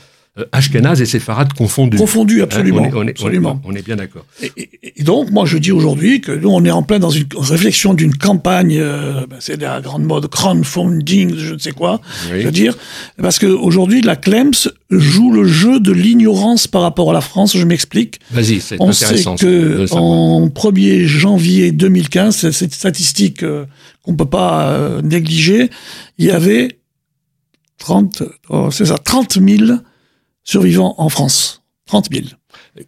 Ashkenaz et séfarades confondus. Confondus, absolument. Hein, on, est, on, est, absolument. on est bien d'accord. Et, et- et donc, moi, je dis aujourd'hui que nous, on est en plein dans une réflexion d'une campagne, euh, ben, c'est la grande mode crowdfunding, je ne sais quoi, Oui. je veux dire, parce qu'aujourd'hui, la Clems joue le jeu de l'ignorance par rapport à la France, je m'explique. Vas-y, c'est On sait intéressant. ça, de que savoir. en 1er janvier 2015, c'est cette statistique euh, qu'on peut pas euh, négliger, il y avait 30, oh, c'est ça, 30 000 survivants en France. 30 000.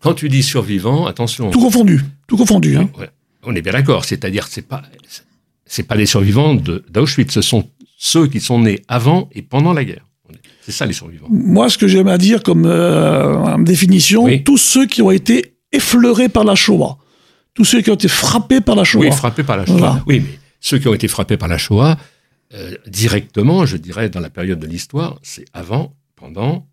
Quand tu dis survivants, attention. Tout confondu. Tout confondu. Hein. On est bien d'accord. C'est-à-dire, c'est pas, c'est pas les survivants d'Auschwitz. Ce sont ceux qui sont nés avant et pendant la guerre. C'est ça les survivants. Moi, ce que j'aime à dire comme euh, définition, Oui. tous ceux qui ont été effleurés par la Shoah. Tous ceux qui ont été frappés par la Shoah. Oui, frappés par la Shoah. Voilà. Oui, mais ceux qui ont été frappés par la Shoah, euh, directement, je dirais, dans la période de l'histoire, c'est avant, pendant,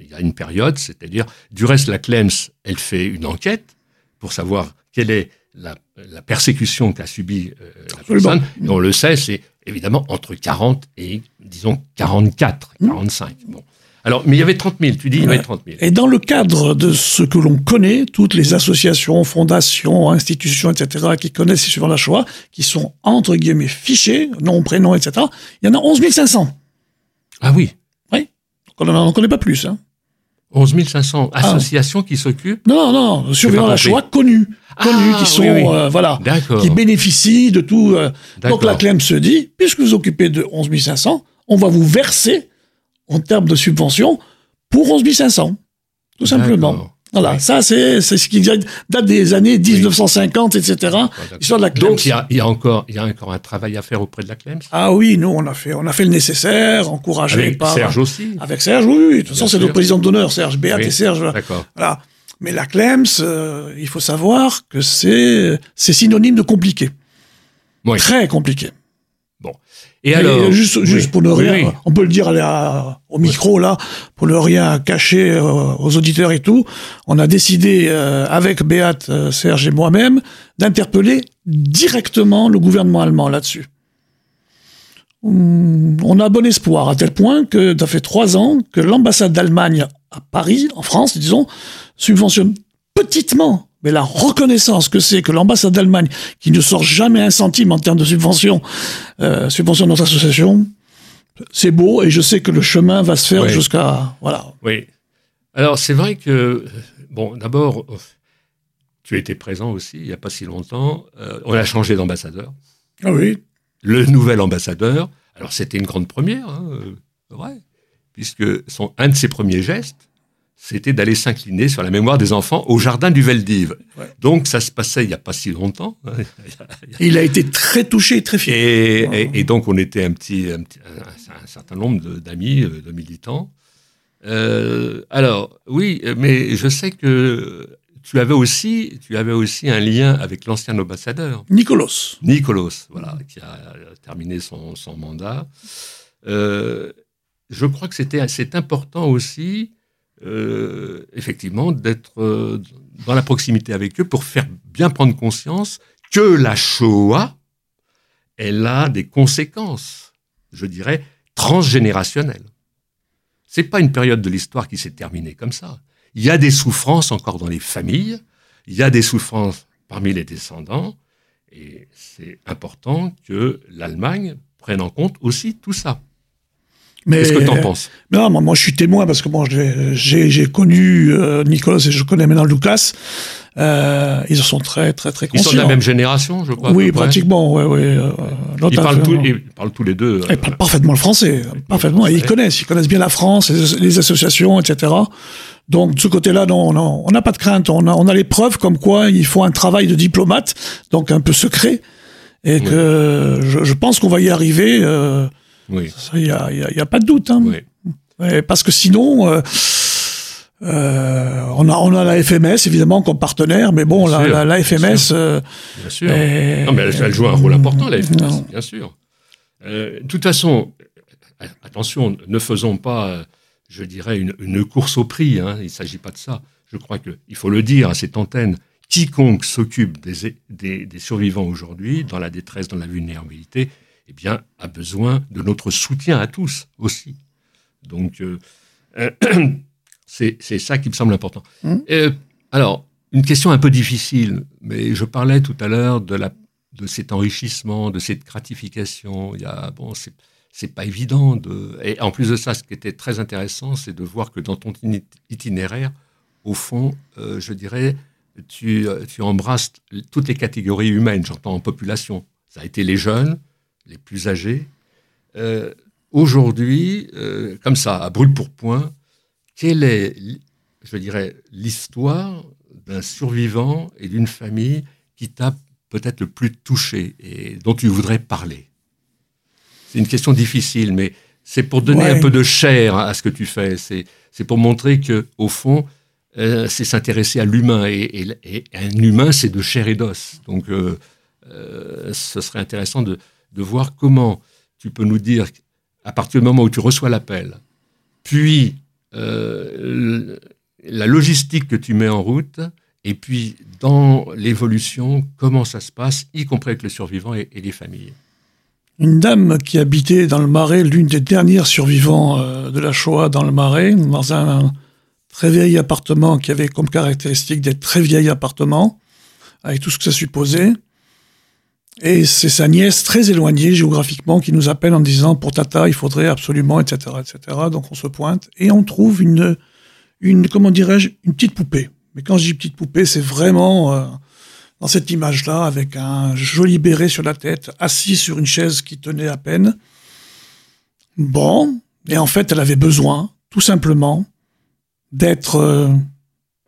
il y a une période, c'est-à-dire, du reste, la Clems, elle fait une enquête pour savoir quelle est la, la persécution qu'a subie euh, la personne. Et on le sait, c'est évidemment entre 40 et, disons, 44, 45. Bon. Alors, mais il y avait 30 000, tu dis, il y avait Ouais. 30 000. Et dans le cadre de ce que l'on connaît, toutes les associations, fondations, institutions, etc., qui connaissent sur la Shoah, qui sont entre guillemets fichés, nom, prénom, etc., il y en a 11 500. Ah oui, on n'en connaît pas plus. Hein. 11 500 associations qui s'occupent. Non, non, non, surveillant la. Shoah connus, connus, Ah, qui sont, oui, oui. euh, voilà, qui bénéficient de tout. euh, donc la CLEM se dit, puisque vous occupez de 11 500, on va vous verser en termes de subvention pour 11 500. Tout simplement. Voilà, Oui. ça c'est c'est ce qui date des années 1950, etc. L'histoire de la CLEMS. Donc il y a, il y a encore, il y a encore un travail à faire auprès de la Clems. Ah oui, nous on a fait, on a fait le nécessaire, encouragé Avec par Serge aussi. avec Serge, oui, oui. De toute façon c'est sûr. nos présidents d'honneur, Serge, Béat et Serge. D'accord. Voilà. Mais la Clems, euh, il faut savoir que c'est c'est synonyme de compliqué. Oui. Très compliqué. Et alors, Et juste, oui, juste pour ne rien, oui. on peut le dire à au micro là, pour ne rien cacher euh, aux auditeurs et tout, on a décidé euh, avec Béat, euh, Serge et moi-même d'interpeller directement le gouvernement allemand là-dessus. Hum, On a bon espoir à tel point que ça fait trois ans que l'ambassade d'Allemagne à Paris, en France, disons, subventionne petitement, mais la reconnaissance que c'est que l'ambassade d'Allemagne, qui ne sort jamais un centime en termes de subvention, euh, subvention de notre association, c'est beau et je sais que le chemin va se faire jusqu'à voilà. Oui. Alors c'est vrai que bon, d'abord, tu étais présent aussi il n'y a pas si longtemps. Euh, on a changé d'ambassadeur. Ah oui. Le nouvel ambassadeur. Alors, c'était une grande première, hein, vrai, puisque son, un de ses premiers gestes, c'était d'aller s'incliner sur la mémoire des enfants au jardin du Veldiv. Donc ça se passait il n'y a pas si longtemps. il a été très touché, très fier. Et, donc on était un petit, un, certain nombre d'amis, euh, de, militants. Euh, alors oui, mais je sais que tu avais aussi, tu avais aussi un lien avec l'ancien ambassadeur. Nicolas. Nicolas, voilà, qui a terminé son, son mandat. Euh, je crois que c'était c'est important aussi euh, effectivement, d'être euh, dans la proximité avec eux pour faire bien prendre conscience que la Shoah, elle a des conséquences, je dirais, transgénérationnelles. C'est pas une période de l'histoire qui s'est terminée comme ça. Il y a des souffrances encore dans les familles, il y a des souffrances parmi les descendants, et c'est important que l'Allemagne prenne en compte aussi tout ça. Qu'est-ce que tu en penses Non, moi, je suis témoin parce que moi j'ai connu euh, Nicolas et je connais maintenant Lucas. Euh, ils sont très très très conscients. Ils sont de la même génération, je crois. Oui, pratiquement. Ouais, ouais, euh, ils, parlent ils, parlent tous les deux. Ils parlent parfaitement le français, parfaitement. ils connaissent, ils connaissent bien la France, les, associations, etc. Donc de ce côté-là, non, non, on n'a pas de crainte. On a, on a les preuves comme quoi il faut un travail de diplomate, donc un peu secret, et que je, je pense qu'on va y arriver. Euh, oui. Il n'y a, pas de doute. Hein. Oui. parce que sinon, euh, euh, on, a, on a la FMS évidemment comme partenaire, mais bon, la, la, FMS. Bien sûr. Euh, bien sûr. non, mais elle, joue un rôle important, la FMS, bien sûr. de toute façon, attention, ne faisons pas, je dirais, une, une course au prix. Hein, il ne s'agit pas de ça. Je crois qu'il faut le dire à cette antenne quiconque s'occupe des, des, des, survivants aujourd'hui, dans la détresse, dans la vulnérabilité, eh bien, a besoin de notre soutien à tous aussi. Donc, euh, c'est ça qui me semble important. Mmh. Euh, alors, une question un peu difficile, mais je parlais tout à l'heure de, la, de cet enrichissement, de cette gratification. Il y a, bon, c'est pas évident. De... Et en plus de ça, ce qui était très intéressant, c'est de voir que dans ton itinéraire, au fond, euh, je dirais, tu, tu embrasses toutes les catégories humaines, j'entends en population. Ça a été les jeunes, les plus âgés. Euh, aujourd'hui, euh, comme ça, à brûle pour point, quelle est, je dirais, l'histoire d'un survivant et d'une famille qui t'a peut-être le plus touché et dont tu voudrais parler? C'est une question difficile, mais c'est pour donner un peu de chair à ce que tu fais. C'est pour montrer que, au fond, euh, c'est s'intéresser à l'humain et, un humain, c'est de chair et d'os. Donc, ce serait intéressant de, de voir comment tu peux nous dire, à partir du moment où tu reçois l'appel, puis euh, la logistique que tu mets en route, et puis dans l'évolution, comment ça se passe, y compris avec les survivants et, les familles. Une dame qui habitait dans le Marais, l'une des dernières survivants euh, de la Shoah dans le Marais, dans un très vieil appartement qui avait comme caractéristique d'être très vieil appartement, avec tout ce que ça supposait. Et c'est sa nièce très éloignée géographiquement qui nous appelle en disant pour Tata, il faudrait absolument, etc., etc. Donc on se pointe et on trouve une, une comment dirais-je, une petite poupée. Mais quand je dis petite poupée, c'est vraiment euh, dans cette image-là avec un joli béret sur la tête, assis sur une chaise qui tenait à peine. Bon, et en fait, elle avait besoin, tout simplement, d'être euh,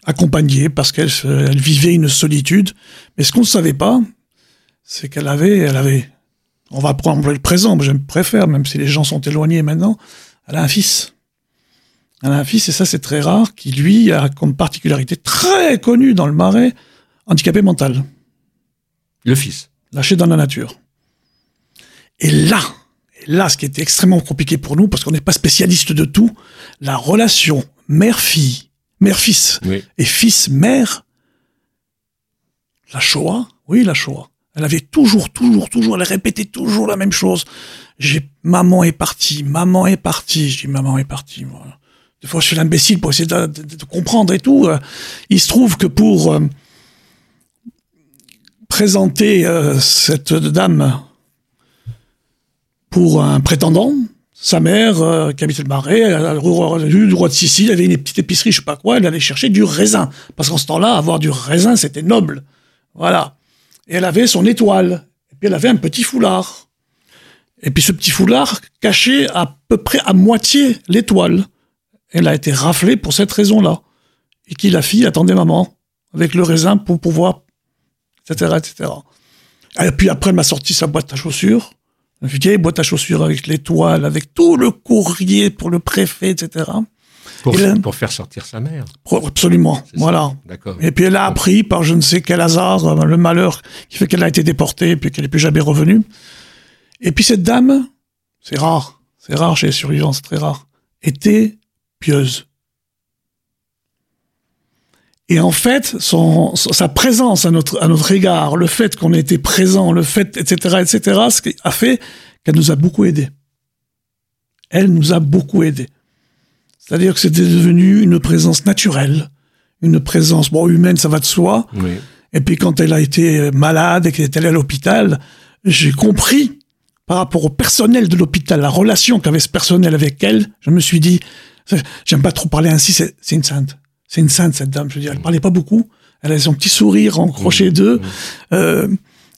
accompagnée parce qu'elle elle vivait une solitude. Mais ce qu'on ne savait pas, c'est qu'elle avait, elle avait, on va prendre le présent, je préfère, même si les gens sont éloignés maintenant, elle a un fils. Elle a un fils, et ça c'est très rare, qui lui a comme particularité très connue dans le marais, handicapé mental. Le fils. Lâché dans la nature. Et là, et là, ce qui était extrêmement compliqué pour nous, parce qu'on n'est pas spécialiste de tout, la relation mère-fille, mère-fils et fils-mère, la Shoah, oui, la Shoah. Elle avait toujours, toujours, toujours, elle répétait toujours la même chose. Maman est partie, maman est partie. Je dis, maman est partie, moi. Des fois, je suis l'imbécile pour essayer de, comprendre et tout. Il se trouve que pour euh, présenter euh, cette dame pour un prétendant, sa mère, euh, qui habitait le Marais, la rue du Roi de Sicile, il y avait une petite épicerie, je sais pas quoi, elle allait chercher du raisin. Parce qu'en ce temps-là, avoir du raisin, c'était noble. Voilà. Et elle avait son étoile. Et puis elle avait un petit foulard. Et puis ce petit foulard cachait à peu près à moitié l'étoile. Elle a été raflée pour cette raison-là. Et qui la fille attendait maman avec le raisin pour pouvoir, etc., etc. Et puis après, elle m'a sorti sa boîte à chaussures. Une vieille boîte à chaussures avec l'étoile, avec tout le courrier pour le préfet, etc. Pour, Et là- pour faire sortir sa mère. Absolument, C'est ça. voilà. D'accord. Et puis elle a appris par je ne sais quel hasard, euh, le malheur qui fait qu'elle a été déportée et puis qu'elle n'est plus jamais revenue. Et puis cette dame, c'est rare, c'est rare chez les survivants, c'est très rare, était pieuse. Et en fait, son, son- sa présence à notre, à notre égard, le fait qu'on ait été présent, le fait, etc., etc., ce qui a fait qu'elle nous a beaucoup aidés. Elle nous a beaucoup aidés. C'est-à-dire que c'était devenu une présence naturelle, une présence bon humaine, ça va de soi. Oui. Et puis quand elle a été malade et qu'elle est allée à l'hôpital, j'ai compris par rapport au personnel de l'hôpital, la relation qu'avait ce personnel avec elle, je me suis dit, j'aime pas trop parler ainsi, c'est une sainte. C'est une sainte cette dame. Je veux dire, elle parlait pas beaucoup. Elle avait son petit sourire en crochet d'eux. Euh,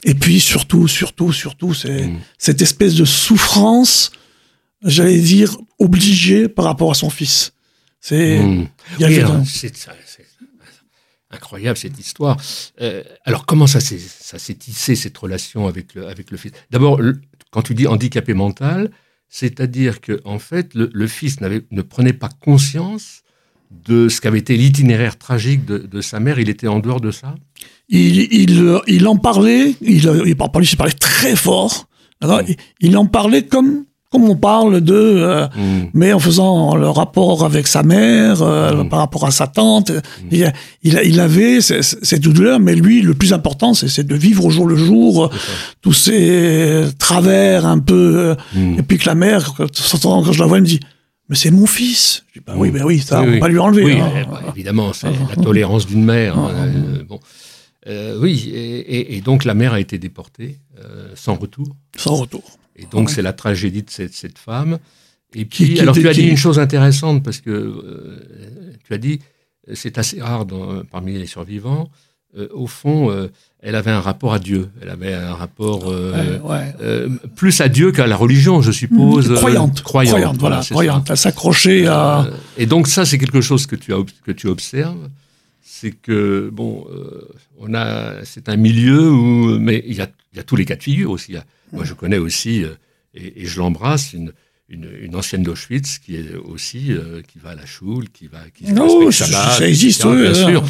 et puis surtout, surtout, surtout, c'est Mm. cette espèce de souffrance, j'allais dire obligée par rapport à son fils. C'est Mm. Oui, c'est incroyable cette histoire. Euh, alors comment ça s'est tissé cette relation avec le avec le fils? D'abord, quand tu dis handicapé mental, c'est-à-dire que en fait le, le fils ne prenait pas conscience de ce qu'avait été l'itinéraire tragique de, de sa mère. Il était en dehors de ça? il, il, il en parlait, il, il par par lui, il parlait très fort. il, il en parlait comme, comme on parle de, euh, Mm. mais en faisant le rapport avec sa mère, euh, Mm. par rapport à sa tante. Il, il, il avait ces douleurs, mais lui, le plus important, c'est de vivre au jour le jour euh, tous ces travers un peu. Mm. Et puis que la mère, quand, quand je la vois, elle me dit, mais c'est mon fils. Je dis, bah oui, ben oui, ça, Oui, on oui. va pas lui enlever. Oui, hein. bah, évidemment, c'est la tolérance d'une mère. hein, euh, bon. Euh, oui, et, et- et donc la mère a été déportée sans retour. Sans retour. Et donc Ouais. c'est la tragédie de cette, cette femme. Et puis, qui alors était- tu as dit qui- une chose intéressante parce que euh, tu as dit euh, c'est assez rare dans- parmi les survivants. Euh, au fond, euh, elle avait un rapport à Dieu. Elle avait un rapport euh, Ouais, ouais. euh, plus à Dieu qu'à la religion, je suppose. euh, croyante, croyante, croyante, voilà, croyante. Elle s'accrochait à. Euh, et donc ça, c'est quelque chose que tu, as, que tu observes, c'est que bon, euh, on a, c'est un milieu où, mais il y a, il y a tous les cas de figure aussi. Il y a- moi, je connais aussi, euh, et, et je l'embrasse, une, une, une ancienne d'Auschwitz qui est aussi, euh, qui va à la choule, qui va, qui respecte ça- Shabbat, ça existe, etc., oui, bien sûr.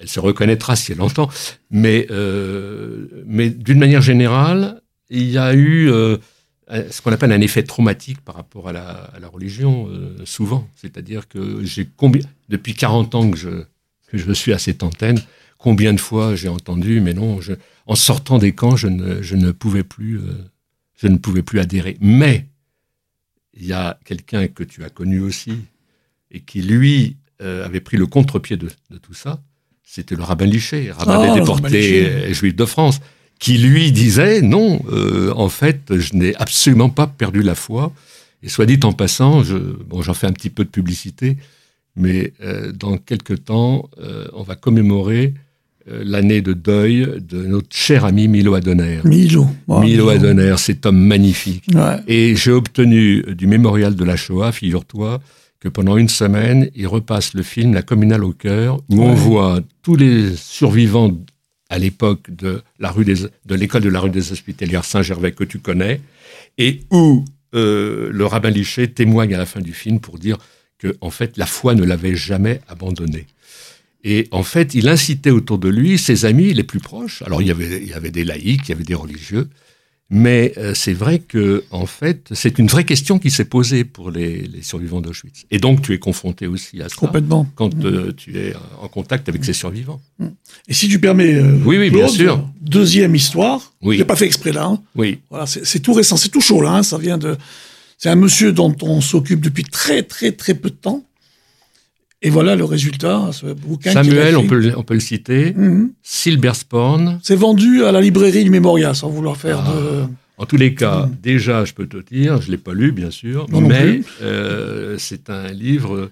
Elle se reconnaîtra si elle entend. Mais, euh, mais d'une manière générale, il y a eu euh, ce qu'on appelle un effet traumatique par rapport à la, à la religion, souvent. C'est-à-dire que j'ai combien, depuis 40 ans que je, que je suis à cette antenne, combien de fois j'ai entendu, mais non, je, en sortant des camps, je ne, je ne pouvais plus, euh, je ne pouvais plus adhérer. Mais il y a quelqu'un que tu as connu aussi et qui lui euh, avait pris le contre-pied de, de tout ça. C'était le rabbin Liché, rabbin Oh, des déportés euh, juifs de France, qui lui disait non, euh, en fait, je n'ai absolument pas perdu la foi. Et soit dit en passant, je, bon, j'en fais un petit peu de publicité, mais dans quelques temps, on va commémorer l'année de deuil de notre cher ami Milo Adonner. Milo. Ouais, Milo Adonner, cet homme magnifique. Ouais. Et j'ai obtenu du mémorial de la Shoah, figure-toi, que pendant une semaine, il repasse le film La communale au cœur, où on voit tous les survivants à l'époque de la rue des, de l'école de la rue des Hospitalières Saint-Gervais que tu connais, et où euh, le rabbin Liché témoigne à la fin du film pour dire que en fait la foi ne l'avait jamais abandonné. Et en fait, il incitait autour de lui ses amis les plus proches. Alors il y avait, il y avait des laïcs, il y avait des religieux, mais euh, c'est vrai que en fait, c'est une vraie question qui s'est posée pour les, les survivants d'Auschwitz. Et donc, tu es confronté aussi à ça Complètement. quand euh, tu es en contact avec ces survivants. Et si tu permets. euh, Oui, oui, bien Claude, sûr. Deuxième histoire. Oui. Je l'ai pas fait exprès là. hein. Oui, Voilà, c'est c'est tout récent, c'est tout chaud là. hein. Ça vient de. C'est un monsieur dont on s'occupe depuis très très très peu de temps. Et voilà le résultat, ce bouquin. Samuel, on peut, le- on peut le citer. Mhm. Silbersporn. C'est vendu à la librairie du Mémorial, sans vouloir faire Ah. de. En tous les cas, déjà, je peux te dire, je ne l'ai pas lu, bien sûr, Non, mais euh, c'est un livre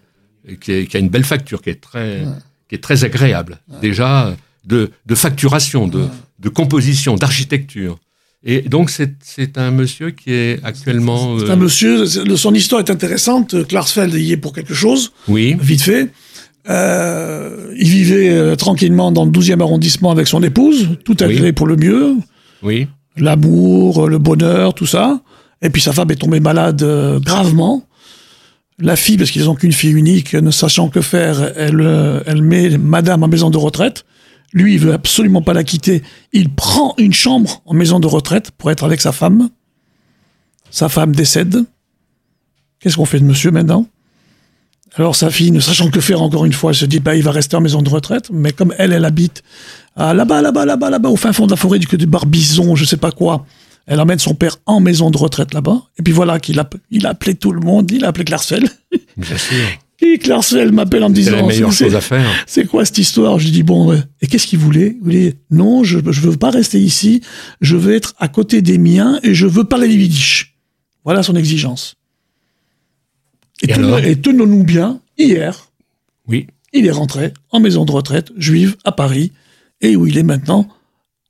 qui, est- qui a une belle facture, qui est très, qui est très agréable. Déjà, de, de facturation, de, de composition, d'architecture. Et donc, c'est un monsieur qui est actuellement... C'est euh, un monsieur, son histoire est intéressante. Klarsfeld y est pour quelque chose, Oui, vite fait. Euh, il vivait euh, tranquillement dans le 12e arrondissement avec son épouse, tout Oui. agréé pour le mieux, oui, l'amour, le bonheur, tout ça. Et puis sa femme est tombée malade euh, gravement. La fille, parce qu'ils n'ont qu'une fille unique, ne sachant que faire, elle, elle met madame en maison de retraite. Lui, il veut absolument pas la quitter. Il prend une chambre en maison de retraite pour être avec sa femme. Sa femme décède. Qu'est-ce qu'on fait de monsieur maintenant? Alors sa fille, ne sachant que faire encore une fois, elle se dit, bah, il va rester en maison de retraite. Mais comme elle, elle habite là-bas, là-bas, là-bas, là-bas, au fin fond de la forêt du côté de Barbizon, je sais pas quoi. Elle emmène son père en maison de retraite là-bas. Et puis voilà qu'il a, a appelé tout le monde. Il a appelé Clarsfeld. Et m'appelle en me C'est la disant, meilleure c'est- chose à faire. c'est quoi cette histoire? Je lui dis, bon, et qu'est-ce qu'il voulait? Il voulait, non, je ne veux pas rester ici, je veux être à côté des miens et je veux parler Yiddish. Voilà son exigence. Et, tenons- tenons-nous bien, hier, Oui, il est rentré en maison de retraite juive à Paris et où il est maintenant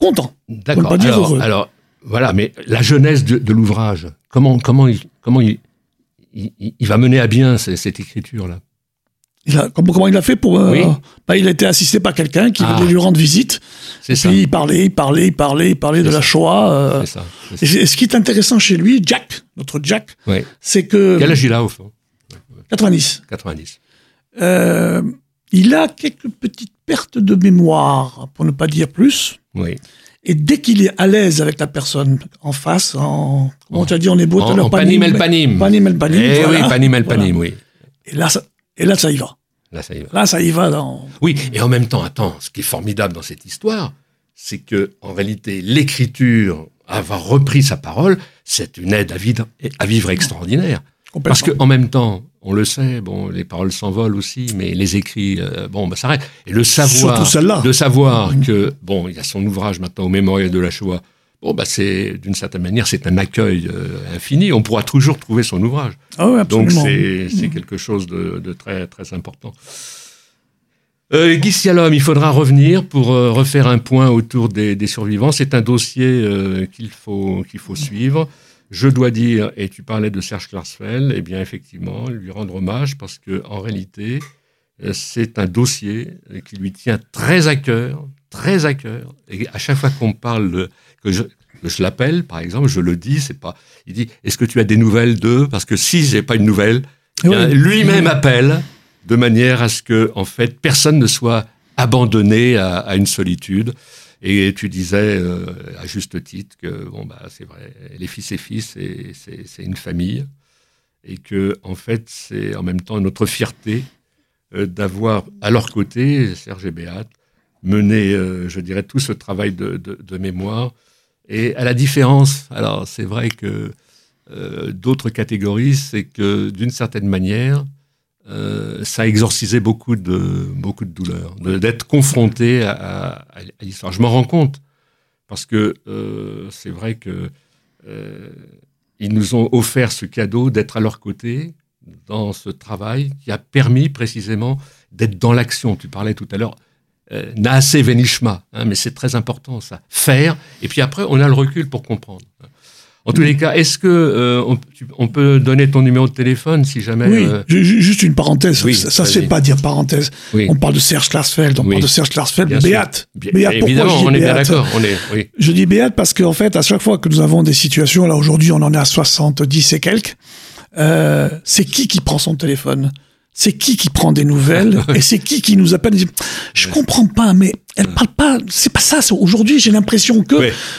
content. D'accord. pas dire Alors, heureux. alors, voilà, mais la jeunesse de, de l'ouvrage, comment, comment, il, comment il, il, il va mener à bien ce- cette écriture-là Il a, comment, comment il a fait pour... euh, Oui. bah, il a été assisté par quelqu'un qui Ah. venait lui rendre visite. C'est ça. puis il parlait, il parlait, il parlait, il parlait de la. Shoah. euh, C'est ça. c'est ça. et ce qui est intéressant chez lui, Jack, notre Jack, c'est que... Quel âge il a au fond? 90. 90. Euh, il a quelques petites pertes de mémoire, pour ne pas dire plus. Oui. Et dès qu'il est à l'aise avec la personne en face, en... Comment tu as dit en hébreu tout à l'heure panim el panim. Panim el panim, Eh voilà. oui, panim el Voilà. panim, oui. Et là, ça, et là, ça y va. Là, ça y va. Là, ça y va dans... Oui, et en même temps, attends, ce qui est formidable dans cette histoire, c'est que en réalité, l'écriture, avoir repris sa parole, c'est une aide à vivre, à vivre extraordinaire. Parce qu'en même temps, on le sait, bon, les paroles s'envolent aussi, mais les écrits, euh, bon, bah, ça arrête. Et le savoir, de savoir Mhm. que, bon, il y a son ouvrage maintenant au mémorial de la Shoah. Bon, bah, c'est d'une certaine manière, c'est un accueil euh, infini. On pourra toujours trouver son ouvrage. Ah ouais, Donc absolument. c'est c'est quelque chose de, de très très important. Euh, Guy Sialom, il faudra revenir pour euh, refaire un point autour des, des survivants. C'est un dossier euh, qu'il faut qu'il faut suivre. Je dois dire, et tu parlais de Serge Klarsfeld, eh bien effectivement, lui rendre hommage parce que en réalité, euh, c'est un dossier euh, qui lui tient très à cœur, très à cœur. Et à chaque fois qu'on parle que je, l'appelle, par exemple, je le dis, c'est pas. Il dit, est-ce que tu as des nouvelles d'eux? Parce que si j'ai pas une nouvelle, Eh oui. lui-même appelle de manière à ce que, en fait, personne ne soit abandonné à, à une solitude. Et tu disais euh, à juste titre que bon bah c'est vrai, les fils et fils, c'est- une famille, et que en fait c'est en même temps notre fierté euh, d'avoir à leur côté Serge et Béat mené, euh, je dirais, tout ce travail de, mémoire. Et à la différence, alors c'est vrai que d'autres catégories, c'est que d'une certaine manière, euh, ça a exorcisé beaucoup de, beaucoup de douleurs, d'être confronté à l'histoire. Je m'en rends compte, parce que euh, c'est vrai que euh, ils nous ont offert ce cadeau d'être à leur côté dans ce travail qui a permis précisément d'être dans l'action. Tu parlais tout à l'heure, euh, naase venishma, hein, mais c'est très important ça. Faire, et puis après, on a le recul pour comprendre. En tous les cas, est-ce que euh, on, tu- on peut donner ton numéro de téléphone si jamais Oui, euh, ju- ju- juste une parenthèse. oui, ça, ça se fait pas dire parenthèse. oui, On parle de Serge Klarsfeld, on Oui. parle de Serge Klarsfeld, bien sûr. Béat. Bien- Béat, pourquoi évidemment, on est bien d'accord. On est, Je dis béate parce qu'en fait, à chaque fois que nous avons des situations, là aujourd'hui on en est à 70 et quelques, euh, c'est qui qui prend son téléphone? C'est qui qui prend des nouvelles Et c'est qui qui nous appelle? Je comprends pas, mais elle parle pas, c'est pas ça. Aujourd'hui, j'ai l'impression que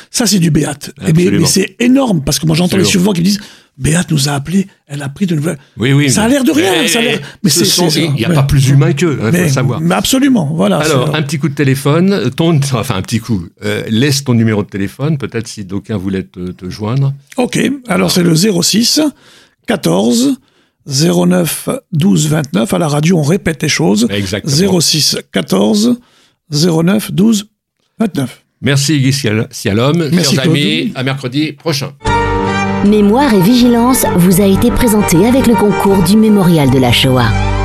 ça c'est du béate. Et mais c'est énorme parce que moi j'entends les survivants qui me disent Béate nous a appelé, elle a pris de nouvelles. oui, oui. Ça a l'air de rien, Mais- ça a l'air- mais ce c'est- sont- c'est ça, Il n'y a ouais. pas plus humain qu'eux, il faut mais, le savoir. mais absolument, voilà. Alors, un petit coup de téléphone, ton, enfin un petit coup, euh, laisse ton numéro de téléphone, peut-être si d'aucuns voulaient te, te joindre. Ok, alors c'est le 06 14 09 12 29. À la radio, on répète les choses. Exactement. 06 14 09 12 29. Merci Guy Sialom. Merci, Chers amis, à mercredi prochain. Mémoire et vigilance vous a été présenté avec le concours du Mémorial de la Shoah.